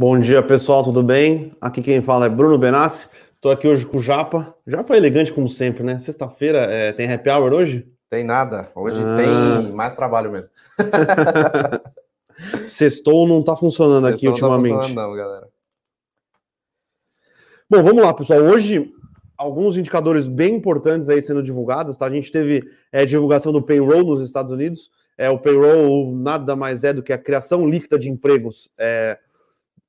Bom dia, pessoal, tudo bem? Aqui quem fala é Bruno Benassi. Estou aqui hoje com o Japa. Japa é elegante como sempre, né? Sexta-feira é, tem happy hour hoje? Tem nada. Hoje ah. tem mais trabalho mesmo. Sextou não está funcionando Sextou aqui ultimamente. Não tá funcionando não, galera. Bom, vamos lá, pessoal. Hoje, alguns indicadores bem importantes aí sendo divulgados, tá? A gente teve é, divulgação do payroll nos Estados Unidos. É, o payroll nada mais é do que a criação líquida de empregos é,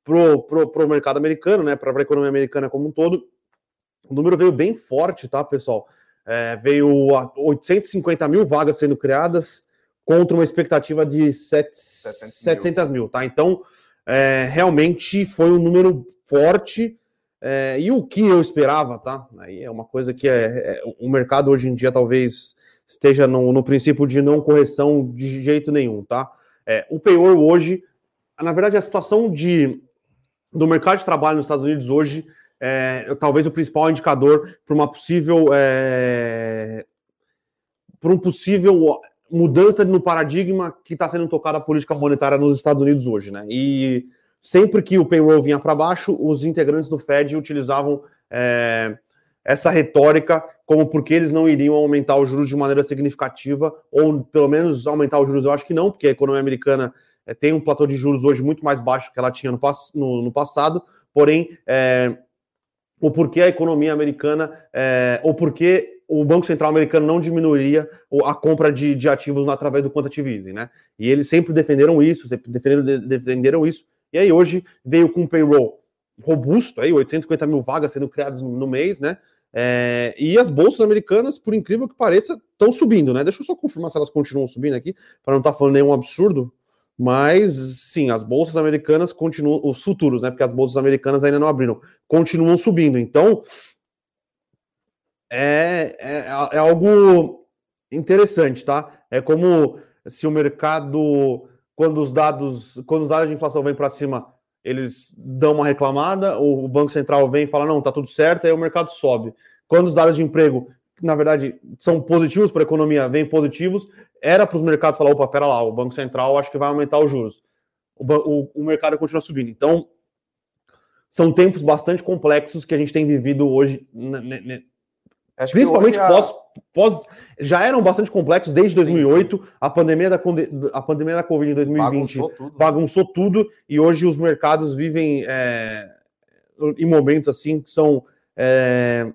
pro, pro, pro mercado americano, né? Para a economia americana como um todo. O número veio bem forte, tá, pessoal? É, veio 850 mil vagas sendo criadas contra uma expectativa de 700, 700 mil, tá? Então, é, realmente foi um número forte é, e o que eu esperava, tá? Aí é uma coisa que é, é o mercado hoje em dia talvez esteja no, no, princípio de não correção de jeito nenhum, tá? É, o payroll hoje, na verdade, a situação de, do mercado de trabalho nos Estados Unidos hoje é talvez o principal indicador para uma possível é, para um possível mudança no paradigma que está sendo tocada a política monetária nos Estados Unidos hoje, né? E sempre que o payroll vinha para baixo, os integrantes do Fed utilizavam é, essa retórica como porque eles não iriam aumentar os juros de maneira significativa, ou pelo menos aumentar os juros, eu acho que não, porque a economia americana é, tem um platô de juros hoje muito mais baixo que ela tinha no, no, no passado, porém, é, o porquê a economia americana, é, ou porquê o Banco Central americano não diminuiria a compra de, de ativos através do quantitative easing, né? E eles sempre defenderam isso, sempre defenderam, defenderam isso, e aí hoje veio com um payroll robusto, aí 850 mil vagas sendo criadas no, no mês, né? É, e as bolsas americanas, por incrível que pareça, estão subindo, né? Deixa eu só confirmar se elas continuam subindo aqui, para não estar tá falando nenhum absurdo. Mas sim, as bolsas americanas continuam, os futuros, né? Porque as bolsas americanas ainda não abriram, continuam subindo. Então é, é, é algo interessante, tá? É como se o mercado quando os dados, quando os dados de inflação vêm para cima, eles dão uma reclamada, o Banco Central vem e fala, não, tá tudo certo, aí o mercado sobe. Quando os dados de emprego, na verdade, são positivos para a economia, vêm positivos, era para os mercados falar, opa, pera lá, o Banco Central acho que vai aumentar os juros. O, o, o mercado continua subindo. Então, são tempos bastante complexos que a gente tem vivido hoje, Principalmente a... pós, pós. Já eram bastante complexos desde 2008. Sim, sim. A, pandemia da, a pandemia da Covid em 2020 bagunçou tudo, bagunçou tudo e hoje os mercados vivem é, em momentos assim que são é,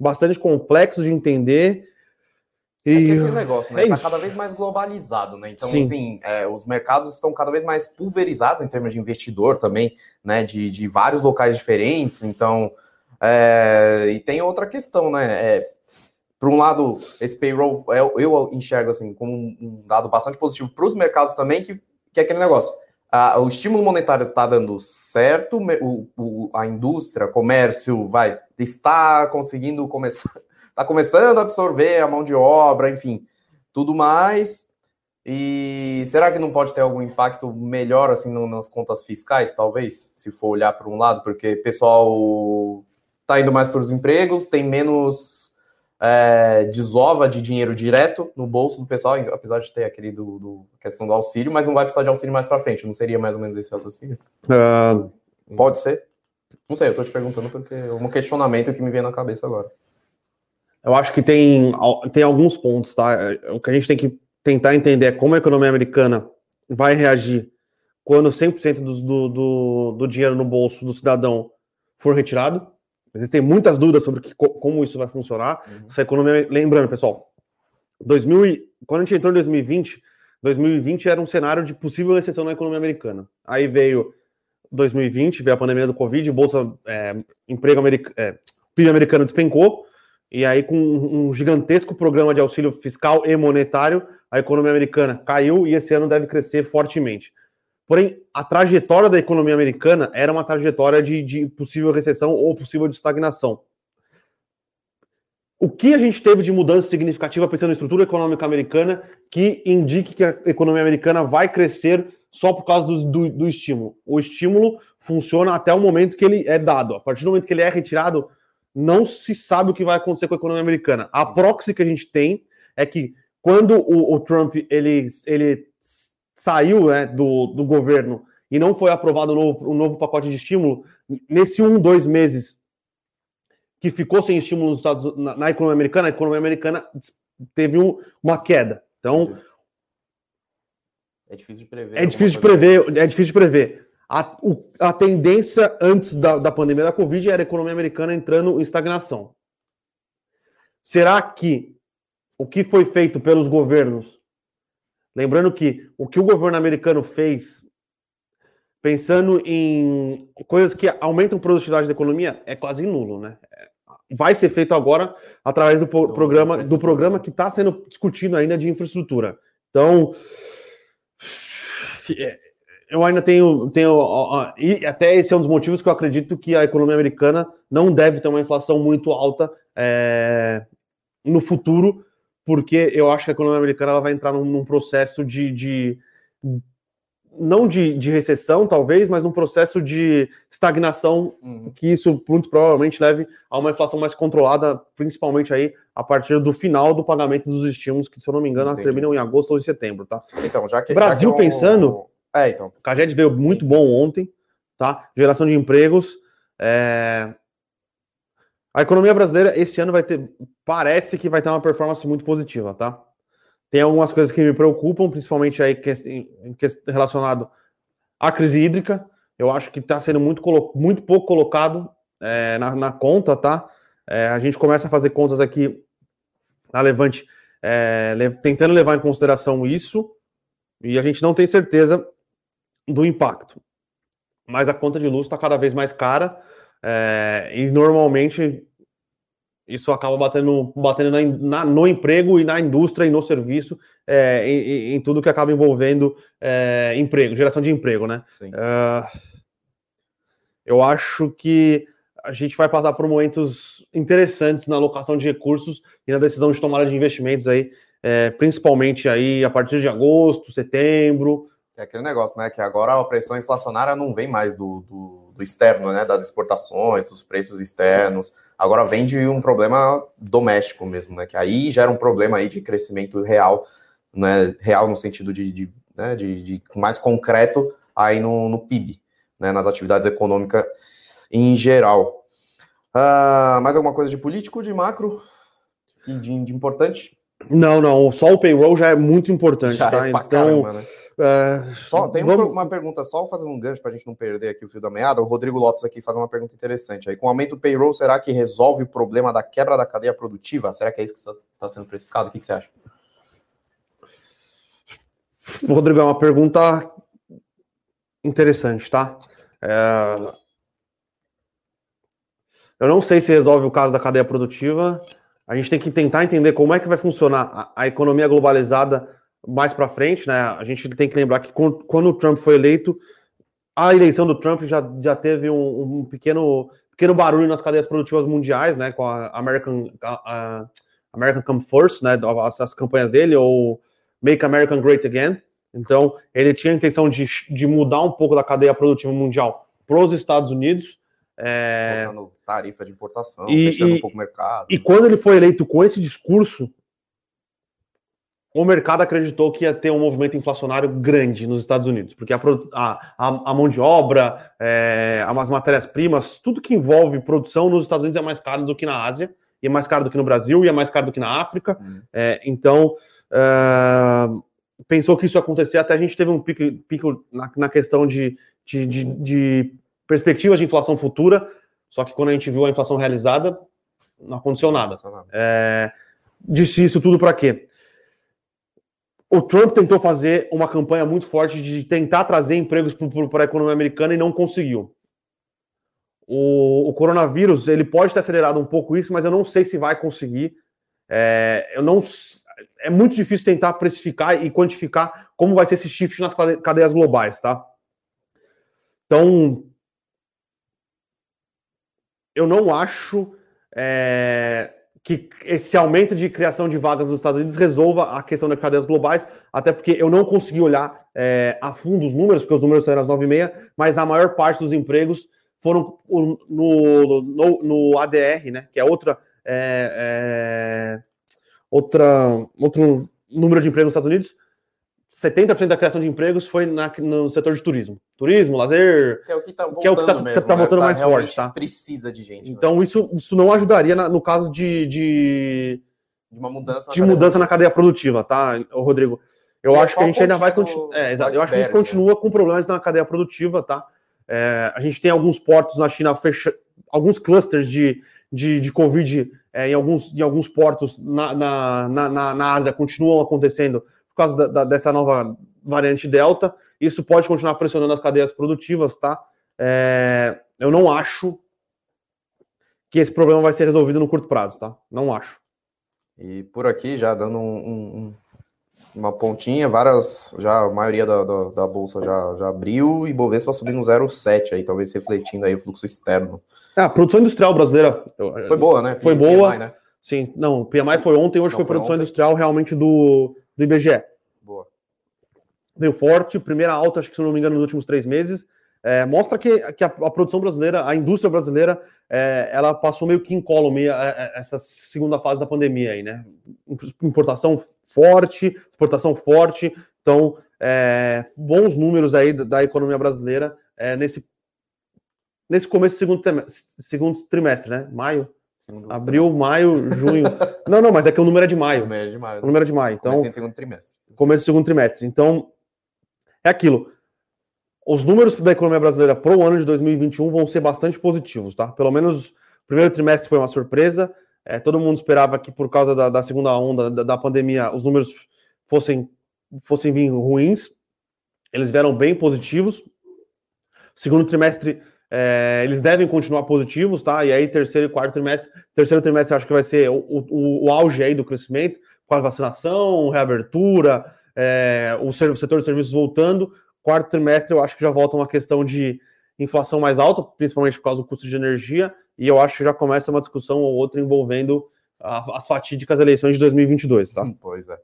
bastante complexos de entender. E... É aquele negócio, né? Está é cada vez mais globalizado, né? Então, Sim. assim, é, os mercados estão cada vez mais pulverizados em termos de investidor também, né? De, de vários locais diferentes. Então, é, e tem outra questão, né? É, por um lado, esse payroll eu, é, eu enxergo assim como um dado bastante positivo para os mercados também, que, que é aquele negócio. O estímulo monetário está dando certo, o, o, a indústria, comércio, vai está conseguindo começar, está começando a absorver a mão de obra, enfim, tudo mais. E será que não pode ter algum impacto melhor assim nas contas fiscais, talvez, se for olhar por um lado, porque pessoal está indo mais para os empregos, tem menos é, desova de dinheiro direto no bolso do pessoal, apesar de ter aquele do, do questão do auxílio, mas não vai precisar de auxílio mais para frente. Não seria mais ou menos esse raciocínio? Uh... Pode ser? Não sei, eu estou te perguntando porque é um questionamento que me vem na cabeça agora. Eu acho que tem, tem alguns pontos, tá? O que a gente tem que tentar entender é como a economia americana vai reagir quando 100% do, do, do, do dinheiro no bolso do cidadão for retirado. Existem muitas dúvidas sobre que, como isso vai funcionar. Uhum. Essa economia, lembrando, pessoal, 2000, quando a gente entrou em 2020, 2020 era um cenário de possível recessão na economia americana. Aí veio 2020, veio a pandemia do Covid, bolsa, é, emprego americano, é, PIB americano despencou, e aí com um gigantesco programa de auxílio fiscal e monetário, a economia americana caiu e esse ano deve crescer fortemente. Porém, a trajetória da economia americana era uma trajetória de, de possível recessão ou possível de estagnação. O que a gente teve de mudança significativa pensando na estrutura econômica americana que indique que a economia americana vai crescer só por causa do, do, do, estímulo? O estímulo funciona até o momento que ele é dado. A partir do momento que ele é retirado, não se sabe o que vai acontecer com a economia americana. A proxy que a gente tem é que quando o, o Trump ele, ele saiu né, do, do governo e não foi aprovado o novo, novo pacote de estímulo, nesse um, dois meses que ficou sem estímulo nos Estados, na, na economia americana, a economia americana teve um, uma queda. Então. É difícil de prever. É difícil de prever, é difícil de prever. A, o, a tendência antes da, da pandemia da Covid era a economia americana entrando em estagnação. Será que o que foi feito pelos governos, lembrando que o que o governo americano fez, pensando em coisas que aumentam a produtividade da economia, é quase nulo, né? Vai ser feito agora através do, do programa do programa que está sendo discutido ainda de infraestrutura. Então, é, eu ainda tenho, tenho e até esse é um dos motivos que eu acredito que a economia americana não deve ter uma inflação muito alta é, no futuro, porque eu acho que a economia americana ela vai entrar num, num processo de, de não de, de, recessão, talvez, mas num processo de estagnação, uhum. que isso muito provavelmente leve a uma inflação mais controlada, principalmente aí a partir do final do pagamento dos estímulos, que, se eu não me engano, Entendi. terminam em agosto ou em setembro, tá? Então, já que. Brasil já que é um... pensando, é, então. O Caged veio muito sim, sim. bom ontem, tá? Geração de empregos. É... A economia brasileira esse ano vai ter, parece que vai ter uma performance muito positiva, tá? Tem algumas coisas que me preocupam, principalmente aí que, relacionado à crise hídrica. Eu acho que está sendo muito, muito pouco colocado é, na, na, conta, tá? É, a gente começa a fazer contas aqui na Levante, é, tentando levar em consideração isso, e a gente não tem certeza do impacto. Mas a conta de luz está cada vez mais cara é, e normalmente isso acaba batendo, batendo na, na, no emprego e na indústria e no serviço, é, em, em, tudo que acaba envolvendo é, emprego, geração de emprego, né? eu acho que a gente vai passar por momentos interessantes na alocação de recursos e na decisão de tomada de investimentos aí, é, principalmente aí a partir de agosto, setembro, é aquele negócio, né? Que agora a pressão inflacionária não vem mais do, do, do, externo, né? Das exportações, dos preços externos. Agora vem de um problema doméstico mesmo, né? Que aí gera um problema aí de crescimento real, né? Real no sentido de, de, né? de, de mais concreto aí no, no PIB, né? Nas atividades econômicas em geral. Uh, mais alguma coisa de político, de macro e de, de importante? Não, não. Só o payroll já é muito importante, já tá? É então. Caramba, né? É, só, tem vamos... uma pergunta, só fazendo um gancho para a gente não perder aqui o fio da meada. O Rodrigo Lopes aqui faz uma pergunta interessante. Aí, com o aumento do payroll, será que resolve o problema da quebra da cadeia produtiva? Será que é isso que está sendo precificado? O que, que você acha? Rodrigo, é uma pergunta interessante, tá? É... Eu não sei se resolve o caso da cadeia produtiva. A gente tem que tentar entender como é que vai funcionar a, a economia globalizada mais para frente, né? A gente tem que lembrar que quando o Trump foi eleito, a eleição do Trump já, já teve um, um pequeno, pequeno barulho nas cadeias produtivas mundiais, né? Com a American, a, a American Come First, né? As, as, campanhas dele, ou Make America Great Again. Então, ele tinha a intenção de, de mudar um pouco da cadeia produtiva mundial para os Estados Unidos. É... tarifa de importação, e, fechando e, um pouco o mercado. E quando ele foi eleito com esse discurso, o mercado acreditou que ia ter um movimento inflacionário grande nos Estados Unidos, porque a, a, a mão de obra, é, as matérias-primas, tudo que envolve produção nos Estados Unidos é mais caro do que na Ásia, e é mais caro do que no Brasil, e é mais caro do que na África. Uhum. É, então, é, pensou que isso ia acontecer, até a gente teve um pico, pico na, na, questão de, de, de, de perspectivas de inflação futura, só que quando a gente viu a inflação realizada, não aconteceu nada. É, disse isso tudo para quê? O Trump tentou fazer uma campanha muito forte de tentar trazer empregos para a economia americana e não conseguiu. O, o, coronavírus ele pode ter acelerado um pouco isso, mas eu não sei se vai conseguir. É, eu não, é muito difícil tentar precificar e quantificar como vai ser esse shift nas cadeias globais, tá? Então, eu não acho é, que esse aumento de criação de vagas nos Estados Unidos resolva a questão das cadeias globais, até porque eu não consegui olhar é, a fundo os números, porque os números saíram às 9h30, mas a maior parte dos empregos foram no, no, no ADR, né, que é outra, é, é, outra outro número de empregos nos Estados Unidos, 70% da criação de empregos foi na, no setor de turismo. Turismo, lazer. Que é o que está voltando, que é o que tá, mesmo, tá voltando né? mais tá, forte, tá? Precisa de gente. Né? Então, né? isso, isso não ajudaria na, no caso de, de, de uma mudança, de mudança na cadeia produtiva, tá, Rodrigo? Eu é acho que a gente ainda vai continuar. É, exato. Eu acho que a gente continua com problemas na cadeia produtiva, tá? É, a gente tem alguns portos na China fecha, alguns clusters de, de, de Covid é, em, alguns, em alguns portos na, na, na, na Ásia continuam acontecendo por causa da, da, dessa nova variante Delta. Isso pode continuar pressionando as cadeias produtivas, tá? É, eu não acho que esse problema vai ser resolvido no curto prazo, tá? Não acho. E por aqui, já dando um, um, uma pontinha, várias, já a maioria da, da, da, bolsa já, já abriu e Bovespa subindo 0,7 aí, talvez refletindo aí o fluxo externo. É, a produção industrial brasileira foi boa, né? Foi boa. PMI, né? Sim, não, o PMI foi ontem, hoje não, foi, foi produção ontem. industrial realmente do, do IBGE. Boa. Veio forte, primeira alta, acho que se não me engano, nos últimos três meses. É, mostra que, que a, a, produção brasileira, a indústria brasileira, é, ela passou meio que incólume essa segunda fase da pandemia aí, né? Importação forte, exportação forte, então é, bons números aí da, da economia brasileira é, nesse, nesse começo do segundo, segundo trimestre, né? Maio? Abril, maio, junho. não, não, mas é que o número é de maio. O número é de maio. O número é de maio. Então, começo segundo trimestre. Começo do segundo trimestre. Então, é aquilo. Os números da economia brasileira para o ano de 2021 vão ser bastante positivos, tá? Pelo menos o primeiro trimestre foi uma surpresa. É, todo mundo esperava que por causa da, da segunda onda da, da, pandemia os números fossem, fossem vir ruins. Eles vieram bem positivos. Segundo trimestre, é, eles devem continuar positivos, tá? E aí, terceiro e quarto trimestre, terceiro trimestre acho que vai ser o, o, o auge aí do crescimento, com a vacinação, reabertura, é, o, setor de serviços voltando. Quarto trimestre, eu acho que já volta uma questão de inflação mais alta, principalmente por causa do custo de energia, e eu acho que já começa uma discussão ou outra envolvendo a, as fatídicas eleições de 2022, tá? Pois é.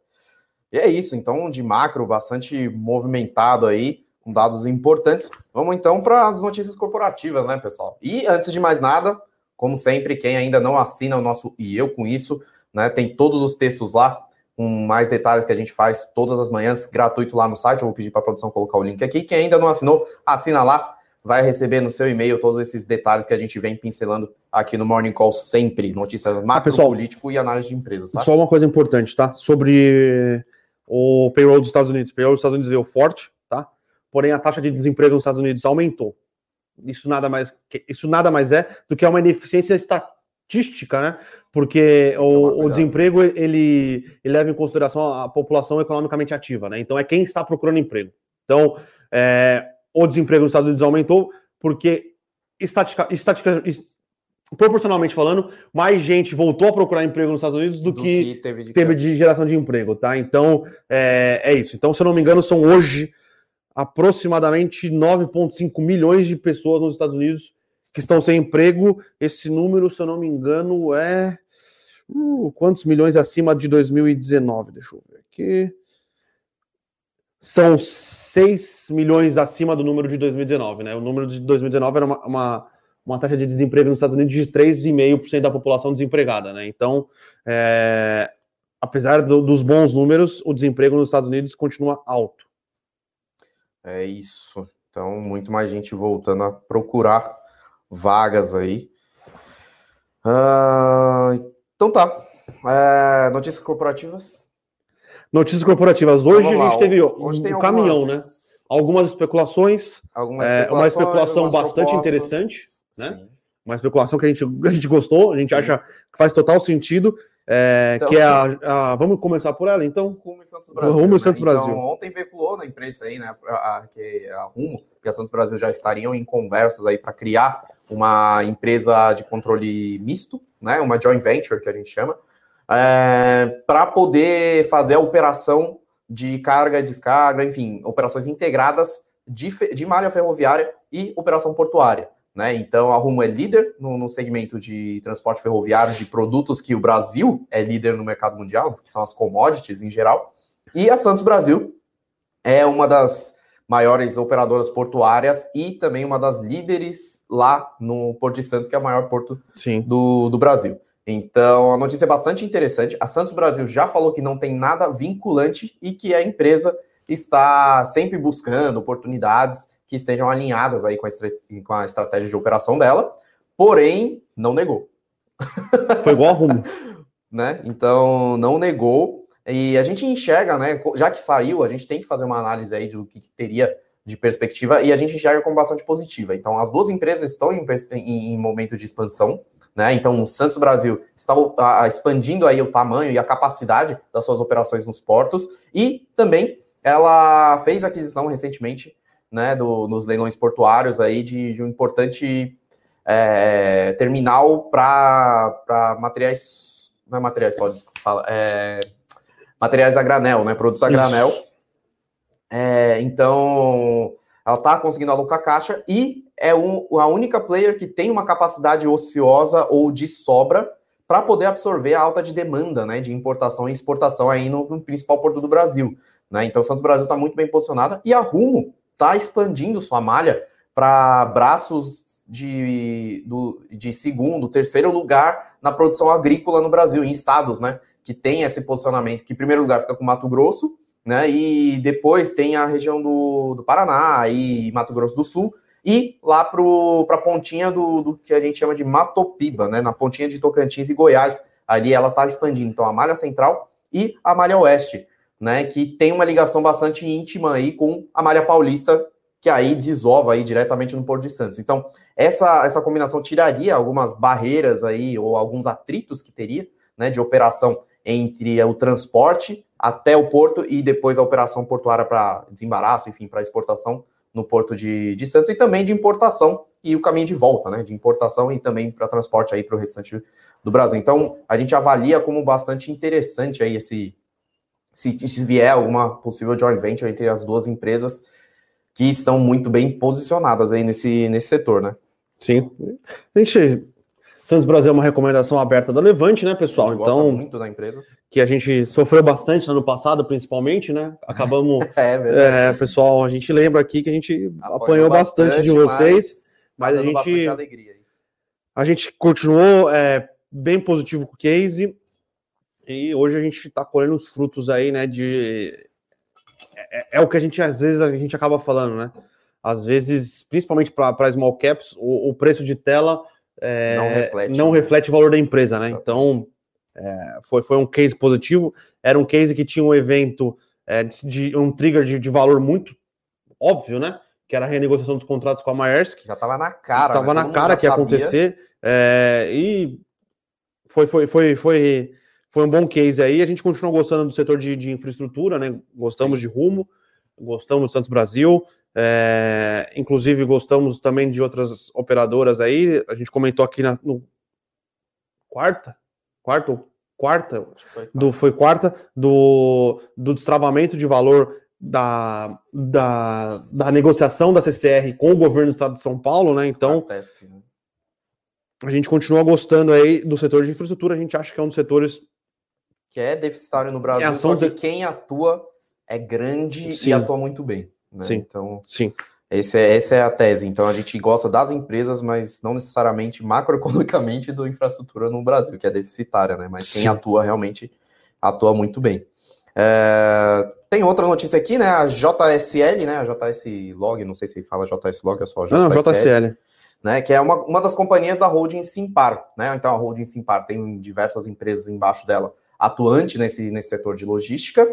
E é isso, então, de macro, bastante movimentado aí, com dados importantes. Vamos então para as notícias corporativas, né, pessoal? E antes de mais nada, como sempre, quem ainda não assina o nosso E Eu Com Isso, né, tem todos os textos lá, com mais detalhes que a gente faz todas as manhãs, gratuito lá no site. Eu vou pedir para a produção colocar o link aqui. Quem ainda não assinou, assina lá, vai receber no seu e-mail todos esses detalhes que a gente vem pincelando aqui no Morning Call sempre. Notícias macro, ah, político e análise de empresas. Tá? Só uma coisa importante, tá? Sobre o payroll dos Estados Unidos. O payroll dos Estados Unidos veio forte? Porém, a taxa de desemprego nos Estados Unidos aumentou. Isso nada mais, isso nada mais é do que uma ineficiência estatística, né? porque o, o, desemprego ele, ele, leva em consideração a população economicamente ativa, né? Então é quem está procurando emprego. Então é, o desemprego nos Estados Unidos aumentou porque estatica, estatica, proporcionalmente falando, mais gente voltou a procurar emprego nos Estados Unidos do, do que, que, teve, de, teve de, geração de emprego, tá? Então é, é isso. Então, se eu não me engano, são hoje aproximadamente 9,5 milhões de pessoas nos Estados Unidos que estão sem emprego. Esse número, se eu não me engano, é Uh, quantos milhões acima de 2019? Deixa eu ver aqui. São 6 milhões acima do número de 2019, né? O número de 2019 era uma, uma, uma taxa de desemprego nos Estados Unidos de 3,5% da população desempregada, né? Então, é, apesar do, dos bons números, o desemprego nos Estados Unidos continua alto. É isso. Então, muito mais gente voltando a procurar vagas aí. Uh, então tá. É, notícias corporativas. Notícias corporativas. Hoje então, a gente teve Hoje um caminhão, algumas... né? Algumas especulações. Algumas é, uma especulação bastante propostas. interessante, né? Sim. Uma especulação que a gente, a gente gostou, a gente Sim. acha que faz total sentido. É, então, que é a, a, Vamos começar por ela, então? Rumo e Santos Brasil. Rumo e né? Santos né? Brasil. Então, ontem veiculou na imprensa aí, né? A, a, que a Rumo e a Santos Brasil já estariam em conversas aí para criar uma empresa de controle misto, né, uma joint venture que a gente chama, é, para poder fazer a operação de carga e descarga, enfim, operações integradas de, de malha ferroviária e operação portuária. Né? Então, a Rumo é líder no, no, segmento de transporte ferroviário de produtos que o Brasil é líder no mercado mundial, que são as commodities em geral. E a Santos Brasil é uma das maiores operadoras portuárias e também uma das líderes lá no Porto de Santos, que é o maior porto do, do Brasil. Então, a notícia é bastante interessante. A Santos Brasil já falou que não tem nada vinculante e que a empresa está sempre buscando oportunidades que estejam alinhadas aí com a, com a estratégia de operação dela, porém, não negou. Foi igual a Rumo. né? Então, não negou. E a gente enxerga, né? Já que saiu, a gente tem que fazer uma análise aí do que, que teria de perspectiva e a gente enxerga como bastante positiva. Então, as duas empresas estão em, em, em momento de expansão, né? Então, o Santos Brasil está a, expandindo aí o tamanho e a capacidade das suas operações nos portos e também ela fez aquisição recentemente, né, do, nos leilões portuários aí de, de um importante é, terminal para materiais, não é materiais sólidos que fala, é, materiais a granel, né, produtos a granel. É, então, ela está conseguindo alocar caixa e é um, a única player que tem uma capacidade ociosa ou de sobra para poder absorver a alta de demanda né, de importação e exportação aí no, no principal porto do Brasil. Né? Então, o Santos Brasil está muito bem posicionada e a Rumo está expandindo sua malha para braços de, do, de segundo, terceiro lugar na produção agrícola no Brasil, em estados né, que tem esse posicionamento, que em primeiro lugar fica com Mato Grosso, né, e depois tem a região do, do Paraná e Mato Grosso do Sul, e lá para a pontinha do, do, que a gente chama de Matopiba, né, na pontinha de Tocantins e Goiás. Ali ela está expandindo, então, a malha central e a malha oeste, né, que tem uma ligação bastante íntima aí com a malha paulista, que aí desova aí diretamente no Porto de Santos. Então, essa, essa combinação tiraria algumas barreiras aí, ou alguns atritos que teria, né, de operação entre o transporte até o porto e depois a operação portuária para desembaraço, enfim, para exportação no Porto de, de Santos e também de importação e o caminho de volta, né? De importação e também para transporte aí para o restante do Brasil. Então, a gente avalia como bastante interessante aí esse se, se vier alguma possível joint venture entre as duas empresas que estão muito bem posicionadas aí nesse, nesse setor, né? Sim. A gente Santos Brasil é uma recomendação aberta da Levante, né, pessoal? Então, muito da empresa. Que a gente sofreu bastante no ano passado, principalmente, né? Acabamos. é verdade. É, pessoal, a gente lembra aqui que a gente apanhou, apanhou bastante, bastante, de vocês, mas, mas a gente. Alegria. A gente continuou é, bem positivo com o case e hoje a gente está colhendo os frutos aí, né? De é, é, é, o que a gente às vezes a gente acaba falando, né? Às vezes, principalmente para small caps, o, o preço de tela é, não, reflete, não reflete o valor da empresa, né? Então, é, foi, foi um case positivo. Era um case que tinha um evento é, de, de, um trigger de, de, valor muito óbvio, né? Que era a renegociação dos contratos com a Maersk. Já estava na cara. Estava né? na cara que ia acontecer. É, e foi, foi, foi, foi, foi um bom case aí. A gente continuou gostando do setor de, de infraestrutura, né? Gostamos de rumo, gostamos do Santos Brasil. É, inclusive, gostamos também de outras operadoras aí. A gente comentou aqui na, no quarta, quarta quarta, foi, do, foi quarta do, do destravamento de valor da, da, da negociação da CCR com o governo do estado de São Paulo, né? Então, né? a gente continua gostando aí do setor de infraestrutura. A gente acha que é um dos setores que é deficitário no Brasil, é só que de... quem atua é grande Sim. e atua muito bem. Né? Sim. Então, Sim. Esse é, essa é a tese. Então, a gente gosta das empresas, mas não necessariamente macroeconomicamente do infraestrutura no Brasil, que é deficitária, né? Mas Sim. quem atua realmente atua muito bem. É, tem outra notícia aqui, né? A JSL, né? A JS Log, não sei se fala JS Log, é só JSL. Não, JSL. Né, que é uma, uma das companhias da holding Simpar, né? Então a holding Simpar tem diversas empresas embaixo dela atuante nesse, nesse setor de logística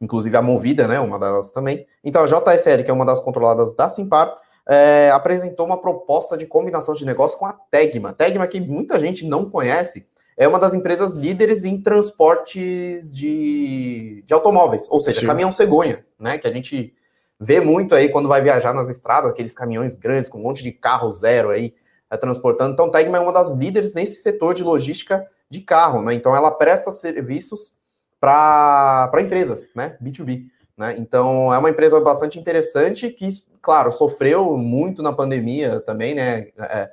inclusive a Movida, né, uma delas também. Então, a JSL, que é uma das controladas da Simpar, é, apresentou uma proposta de combinação de negócio com a Tegma. Tegma, que muita gente não conhece, é uma das empresas líderes em transportes de, de automóveis, ou seja, Sim. caminhão cegonha, né, que a gente vê muito aí quando vai viajar nas estradas, aqueles caminhões grandes com um monte de carro zero aí é, transportando. Então, Tegma é uma das líderes nesse setor de logística de carro, né? Então, ela presta serviços para empresas, né? B2B. Né? Então, é uma empresa bastante interessante que, claro, sofreu muito na pandemia também, né? É,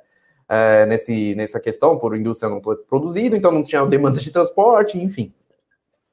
é, nesse, nessa questão, por indústria não ter produzido, então não tinha demanda de transporte, enfim.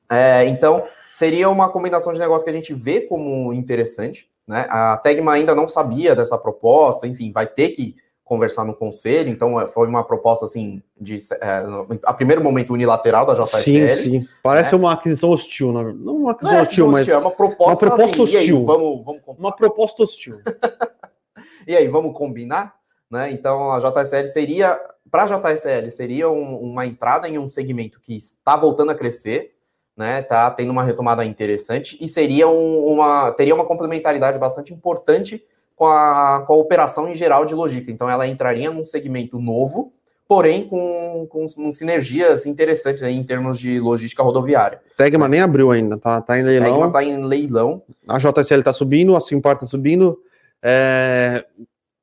É, então, seria uma combinação de negócio que a gente vê como interessante. Né? A Tegma ainda não sabia dessa proposta, enfim, vai ter que conversar no conselho, então é, foi uma proposta assim de é, a primeiro momento unilateral da JSL. Sim, sim. Parece né? uma aquisição hostil, não, não uma aquisição não é hostil, mas é uma proposta, uma proposta assim, hostil. Aí, vamos, vamos uma proposta hostil. e aí, vamos combinar, né? Então a JSL seria para a JSL seria um, uma entrada em um segmento que está voltando a crescer, né? Tá tendo uma retomada interessante e seria um, uma teria uma complementaridade bastante importante com a, com a operação em geral de logística. Então, ela entraria num segmento novo, porém com, com, com sinergias interessantes aí em termos de logística rodoviária. Tegma nem abriu ainda, tá, tá em leilão. Tegma tá em leilão. A JSL tá subindo, a Simpar tá subindo. É...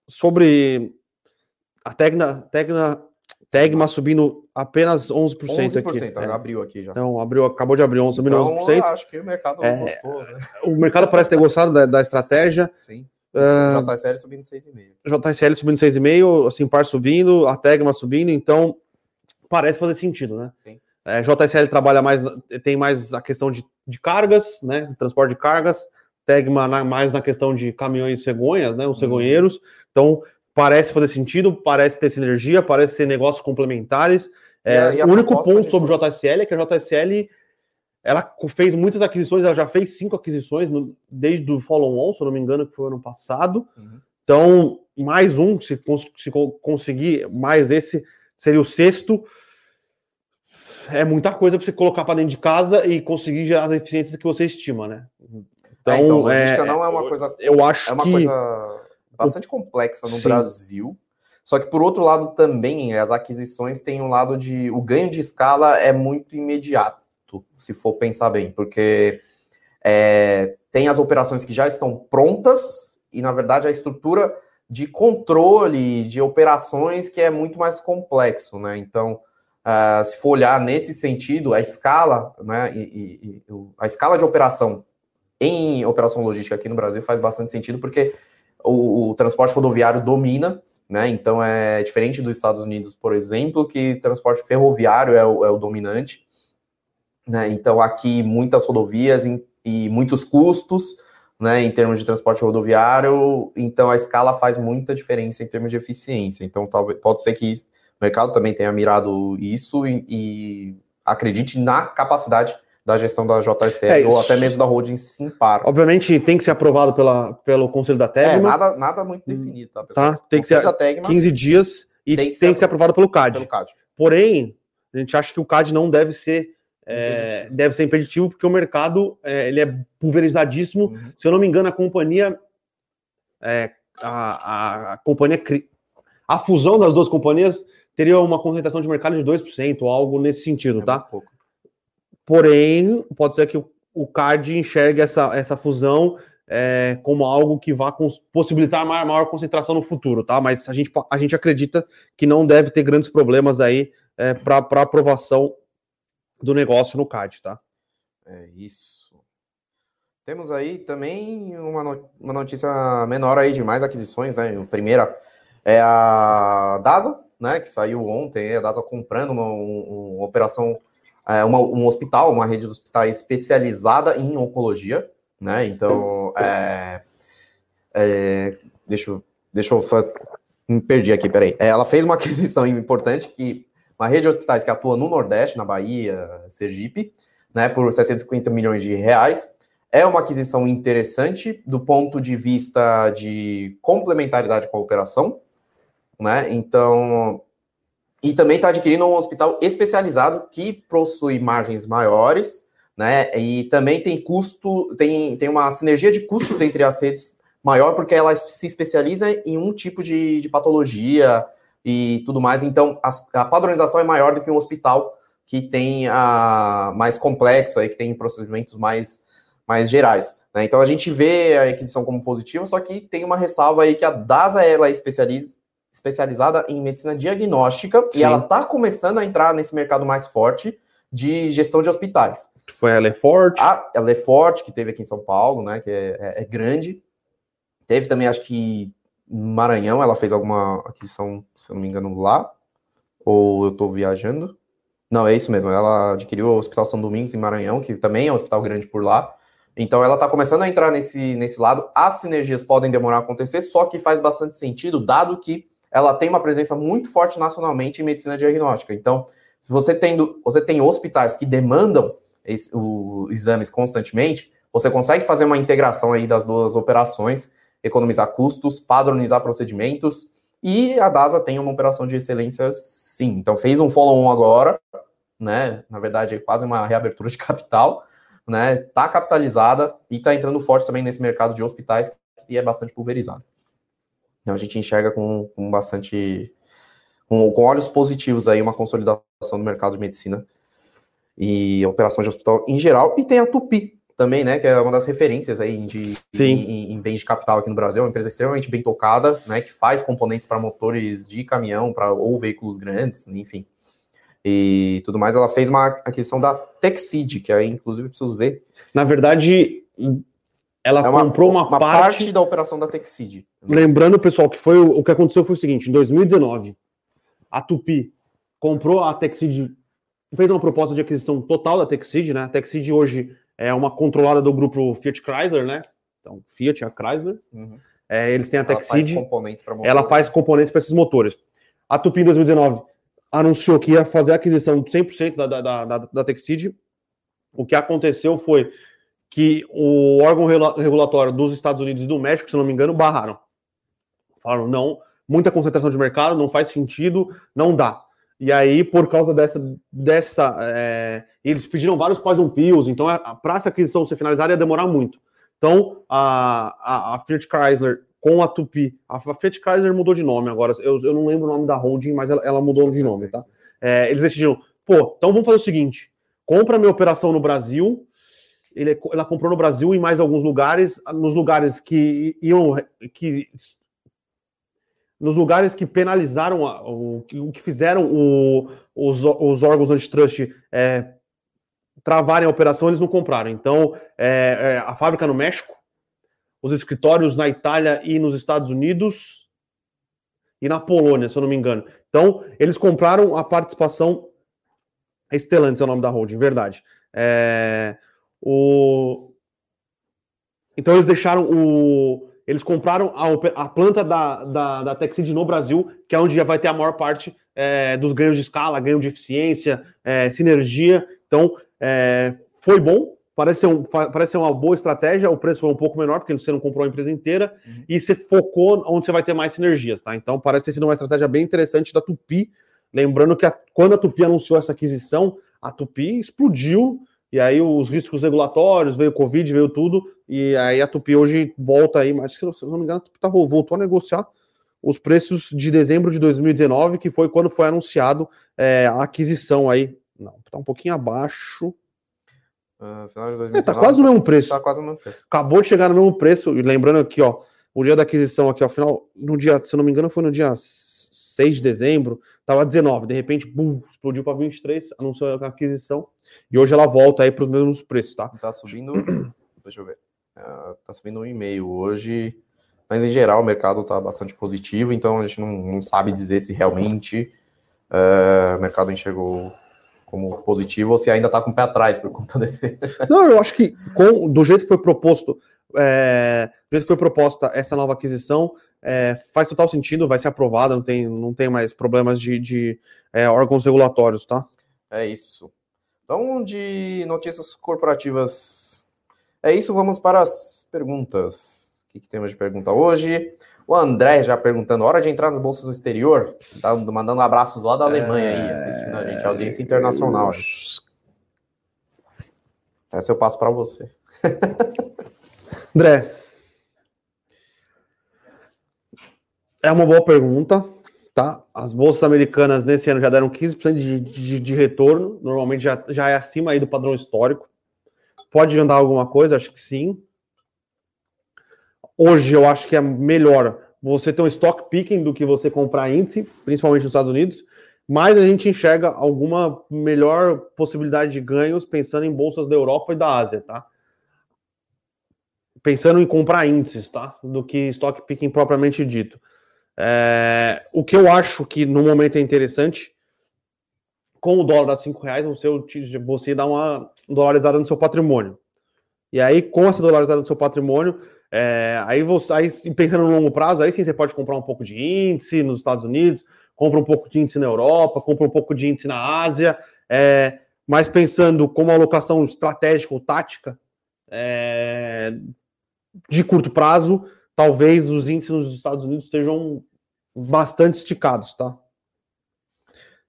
Sobre a Tegna, Tegna, Tegma subindo apenas 11%, 11% aqui. 11%, é. abriu aqui já. Então, abriu, acabou de abrir 11%, subindo então, 11%. Eu acho que o mercado é, gostou, né? O mercado parece ter gostado da, da estratégia. Sim. Uh, JSL subindo 6,5. JSL subindo 6,5, assim, par subindo, a Tegma subindo, então parece fazer sentido, né? Sim. É, JSL trabalha mais, tem mais a questão de, de cargas, né? Transporte de cargas, Tegma na, mais na questão de caminhões cegonhas, né? Os uhum. cegonheiros. Então, parece fazer sentido, parece ter sinergia, parece ser negócios complementares. É, o único ponto sobre o JSL é que a JSL ela fez muitas aquisições, ela já fez cinco aquisições no, desde o follow-on, se eu não me engano, que foi ano passado. Uhum. Então, mais um, se, se conseguir, mais esse seria o sexto. É muita coisa para você colocar para dentro de casa e conseguir gerar as eficiências que você estima, né? Então, é, então logística é, não é uma coisa. Eu acho é uma que coisa bastante complexa no Sim. Brasil. Só que por outro lado também as aquisições têm um lado de o ganho de escala é muito imediato se for pensar bem, porque é, tem as operações que já estão prontas e, na verdade, a estrutura de controle de operações que é muito mais complexo, né? Então, uh, se for olhar nesse sentido, a escala, né, e, e, e, a escala de operação em operação logística aqui no Brasil faz bastante sentido, porque o, o transporte rodoviário domina, né? Então é diferente dos Estados Unidos, por exemplo, que transporte ferroviário é o, é o dominante. Né? Então, aqui, muitas rodovias em, e muitos custos né, em termos de transporte rodoviário, então a escala faz muita diferença em termos de eficiência. Então, talvez pode ser que o mercado também tenha mirado isso e, e acredite na capacidade da gestão da JSL é, ou até mesmo da holding Simpar. Obviamente tem que ser aprovado pela, pelo Conselho da Tegma. É, nada, nada muito definido, tá, pessoal? Tá, tem que ser Tegma, 15 dias e tem que, tem ser, que ser aprovado pelo CAD. pelo CAD. Porém, a gente acha que o CAD não deve ser é, deve ser impeditivo porque o mercado é, ele é pulverizadíssimo. Uhum. Se eu não me engano, a companhia, é, a, a, a, companhia, a fusão das duas companhias teria uma concentração de mercado de 2%, ou algo nesse sentido, é tá? Porém, pode ser que o, o CAD enxergue essa, essa fusão é, como algo que vá possibilitar maior, maior, concentração no futuro, tá? Mas a gente, a gente acredita que não deve ter grandes problemas aí é, para aprovação do negócio no CAD, tá? É isso. Temos aí também uma, uma notícia menor aí de mais aquisições, né? A primeira é a DASA, né? Que saiu ontem, a DASA comprando uma, uma operação, é, uma, um hospital, uma rede de hospitais especializada em oncologia, né? Então, é, é, deixa, deixa eu me perdi aqui, peraí. É, ela fez uma aquisição importante que uma rede de hospitais que atua no Nordeste, na Bahia, Sergipe, né, por 750 milhões de reais. É uma aquisição interessante do ponto de vista de complementaridade com a operação, né? Então, e também está adquirindo um hospital especializado que possui margens maiores, né? E também tem custo, tem, tem uma sinergia de custos entre as redes maior, porque ela se especializa em um tipo de, de patologia, e tudo mais. Então, a, a padronização é maior do que um hospital que tem a mais complexo, aí, que tem procedimentos mais, mais gerais. Né? Então, a gente vê a aquisição como positiva, só que tem uma ressalva aí que a DASA ela é especializa, especializada em medicina diagnóstica Sim. e ela está começando a entrar nesse mercado mais forte de gestão de hospitais. Foi a Lefort? A, a Lefort, que teve aqui em São Paulo, né, que é, é, é grande. Teve também, acho que Maranhão, ela fez alguma aquisição, se não me engano, lá? Ou eu estou viajando? Não, é isso mesmo. Ela adquiriu o Hospital São Domingos em Maranhão, que também é um hospital grande por lá. Então ela está começando a entrar nesse, nesse lado. As sinergias podem demorar a acontecer, só que faz bastante sentido, dado que ela tem uma presença muito forte nacionalmente em medicina diagnóstica. Então, se você, tendo, você tem hospitais que demandam esse, o, exames constantemente, você consegue fazer uma integração aí das duas operações, economizar custos, padronizar procedimentos, e a DASA tem uma operação de excelência, sim. Então, fez um follow-on agora, né? Na verdade, é quase uma reabertura de capital, né? Tá capitalizada e tá entrando forte também nesse mercado de hospitais, que é bastante pulverizado. Então, a gente enxerga com, com bastante. Com, com olhos positivos aí uma consolidação do mercado de medicina e operação de hospital em geral. E tem a Tupi, também, né, que é uma das referências aí de, em, em, bens de capital aqui no Brasil, é uma empresa extremamente bem tocada, né, que faz componentes para motores de caminhão, para ou veículos grandes, enfim, e tudo mais. Ela fez uma aquisição da Texid, que aí, inclusive, preciso ver. Na verdade, ela é uma, comprou uma, uma parte... parte... da operação da Texid. Lembrando, pessoal, que foi o, o que aconteceu foi o seguinte: em 2019, a Tupi comprou a Texid, fez uma proposta de aquisição total da Texid, né? A Texid hoje é uma controlada do grupo Fiat Chrysler, né? Então, Fiat, a Chrysler. Uhum. É, eles têm a Texid. Ela faz componentes para esses motores. A Tupi, em 2019, anunciou que ia fazer a aquisição de 100% da, da, da, da Texid. O que aconteceu foi que o órgão regulatório dos Estados Unidos e do México, se não me engano, barraram. Falaram, não, muita concentração de mercado, não faz sentido, não dá. E aí, por causa dessa. dessa é, eles pediram vários poison pills, então para essa aquisição ser finalizada ia demorar muito. Então, a, a, a Fiat Chrysler com a Tupi, a Fiat Chrysler mudou de nome agora, eu, eu não lembro o nome da holding, mas ela, ela mudou de nome, tá? É, eles decidiram, pô, então vamos fazer o seguinte: compra minha operação no Brasil. Ele, ela comprou no Brasil e mais alguns lugares, nos lugares que iam que nos lugares que penalizaram, o, que fizeram o, os, os, órgãos antitrust é, travarem a operação, eles não compraram. Então, é, é, a fábrica no México, os escritórios na Itália e nos Estados Unidos e na Polônia, se eu não me engano. Então, eles compraram a participação. Stellantis é o nome da holding, verdade. É, o... Então, eles deixaram o eles compraram a, a planta da, da, da Texid no Brasil, que é onde já vai ter a maior parte é, dos ganhos de escala, ganho de eficiência, é, sinergia. Então, é, foi bom, parece ser, um, parece ser uma boa estratégia. O preço foi um pouco menor, porque você não comprou a empresa inteira, uhum. e você focou onde você vai ter mais sinergias, tá? Então, parece ter sido uma estratégia bem interessante da Tupi. Lembrando que a, quando a Tupi anunciou essa aquisição, a Tupi explodiu e aí os riscos regulatórios, veio o Covid, veio tudo, e aí a Tupi hoje volta aí, mas se não me engano, a Tupi tá, voltou a negociar os preços de dezembro de 2019, que foi quando foi anunciado é, a aquisição aí. Não, tá um pouquinho abaixo. Uh, final de 2019, é, tá quase no mesmo preço. Tá quase no mesmo preço. Acabou de chegar no mesmo preço, e lembrando aqui, ó, o dia da aquisição aqui, ao final, no dia, se eu não me engano, foi no dia 6 de dezembro, Tava 19, de repente, bum, explodiu para 23, anunciou a aquisição e hoje ela volta aí para os mesmos preços, tá? Tá subindo, deixa eu ver, uh, tá subindo um e-mail hoje, mas em geral o mercado tá bastante positivo, então a gente não, não sabe dizer se realmente uh, o mercado enxergou como positivo ou se ainda tá com o pé atrás por conta desse. Não, eu acho que com, do jeito que foi proposto, é, do jeito que foi proposta essa nova aquisição, é, faz total sentido, vai ser aprovada, não tem, não tem mais problemas de, de é, órgãos regulatórios, tá? É isso. Então, de notícias corporativas, é isso. Vamos para as perguntas. O que, que temos de pergunta hoje? O André já perguntando, hora de entrar nas bolsas no exterior? Tá mandando abraços lá da Alemanha aí, assistindo a gente, audiência internacional. Essa eu passo para você. André, É uma boa pergunta, tá? As bolsas americanas nesse ano já deram 15% de, de, de retorno, normalmente já, já é acima aí do padrão histórico. Pode andar alguma coisa? Acho que sim. Hoje eu acho que é melhor você ter um stock picking do que você comprar índice, principalmente nos Estados Unidos, mas a gente enxerga alguma melhor possibilidade de ganhos pensando em bolsas da Europa e da Ásia, tá? Pensando em comprar índices, tá? Do que stock picking propriamente dito. É, o que eu acho que no momento é interessante, com o dólar a 5 reais, você, você dá uma dolarizada no seu patrimônio. E aí, com essa dolarizada no seu patrimônio, É, aí, você, aí, pensando no longo prazo, aí sim você pode comprar um pouco de índice nos Estados Unidos, compra um pouco de índice na Europa, compra um pouco de índice na Ásia, é, mas pensando como alocação estratégica ou tática, é, de curto prazo, talvez os índices nos Estados Unidos estejam bastante esticados, tá?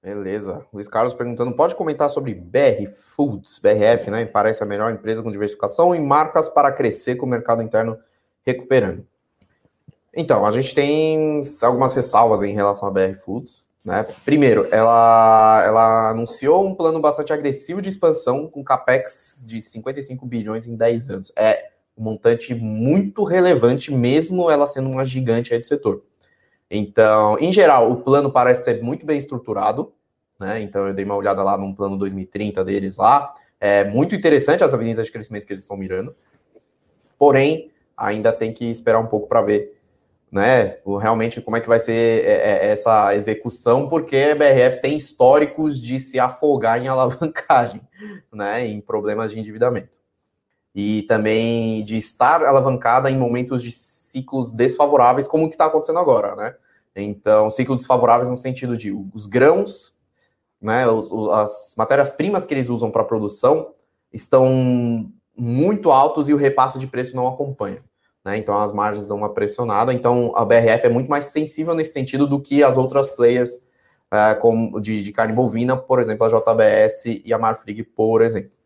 Beleza. Luiz Carlos perguntando: pode comentar sobre BR Foods, BRF, né? Parece a melhor empresa com diversificação e marcas para crescer com o mercado interno recuperando. Então, a gente tem algumas ressalvas em relação à BR Foods. Né? Primeiro, ela, ela anunciou um plano bastante agressivo de expansão com capex de 55 bilhões em 10 anos. É um montante muito relevante, mesmo ela sendo uma gigante aí do setor. Então, em geral, o plano parece ser muito bem estruturado, né? Então, eu dei uma olhada lá no plano 2030 deles lá. É muito interessante as avenidas de crescimento que eles estão mirando. Porém, ainda tem que esperar um pouco para ver, né? Realmente como é que vai ser é, é, essa execução, porque a BRF tem históricos de se afogar em alavancagem, né? Em problemas de endividamento e também de estar alavancada em momentos de ciclos desfavoráveis, como o que está acontecendo agora, né? Então, ciclos desfavoráveis no sentido de os grãos, né, os, as matérias-primas que eles usam para produção estão muito altos e o repasse de preço não acompanha. Né? Então, as margens dão uma pressionada. Então, a BRF é muito mais sensível nesse sentido do que as outras players é, como de, de carne bovina, por exemplo, a JBS e a Marfrig, por exemplo.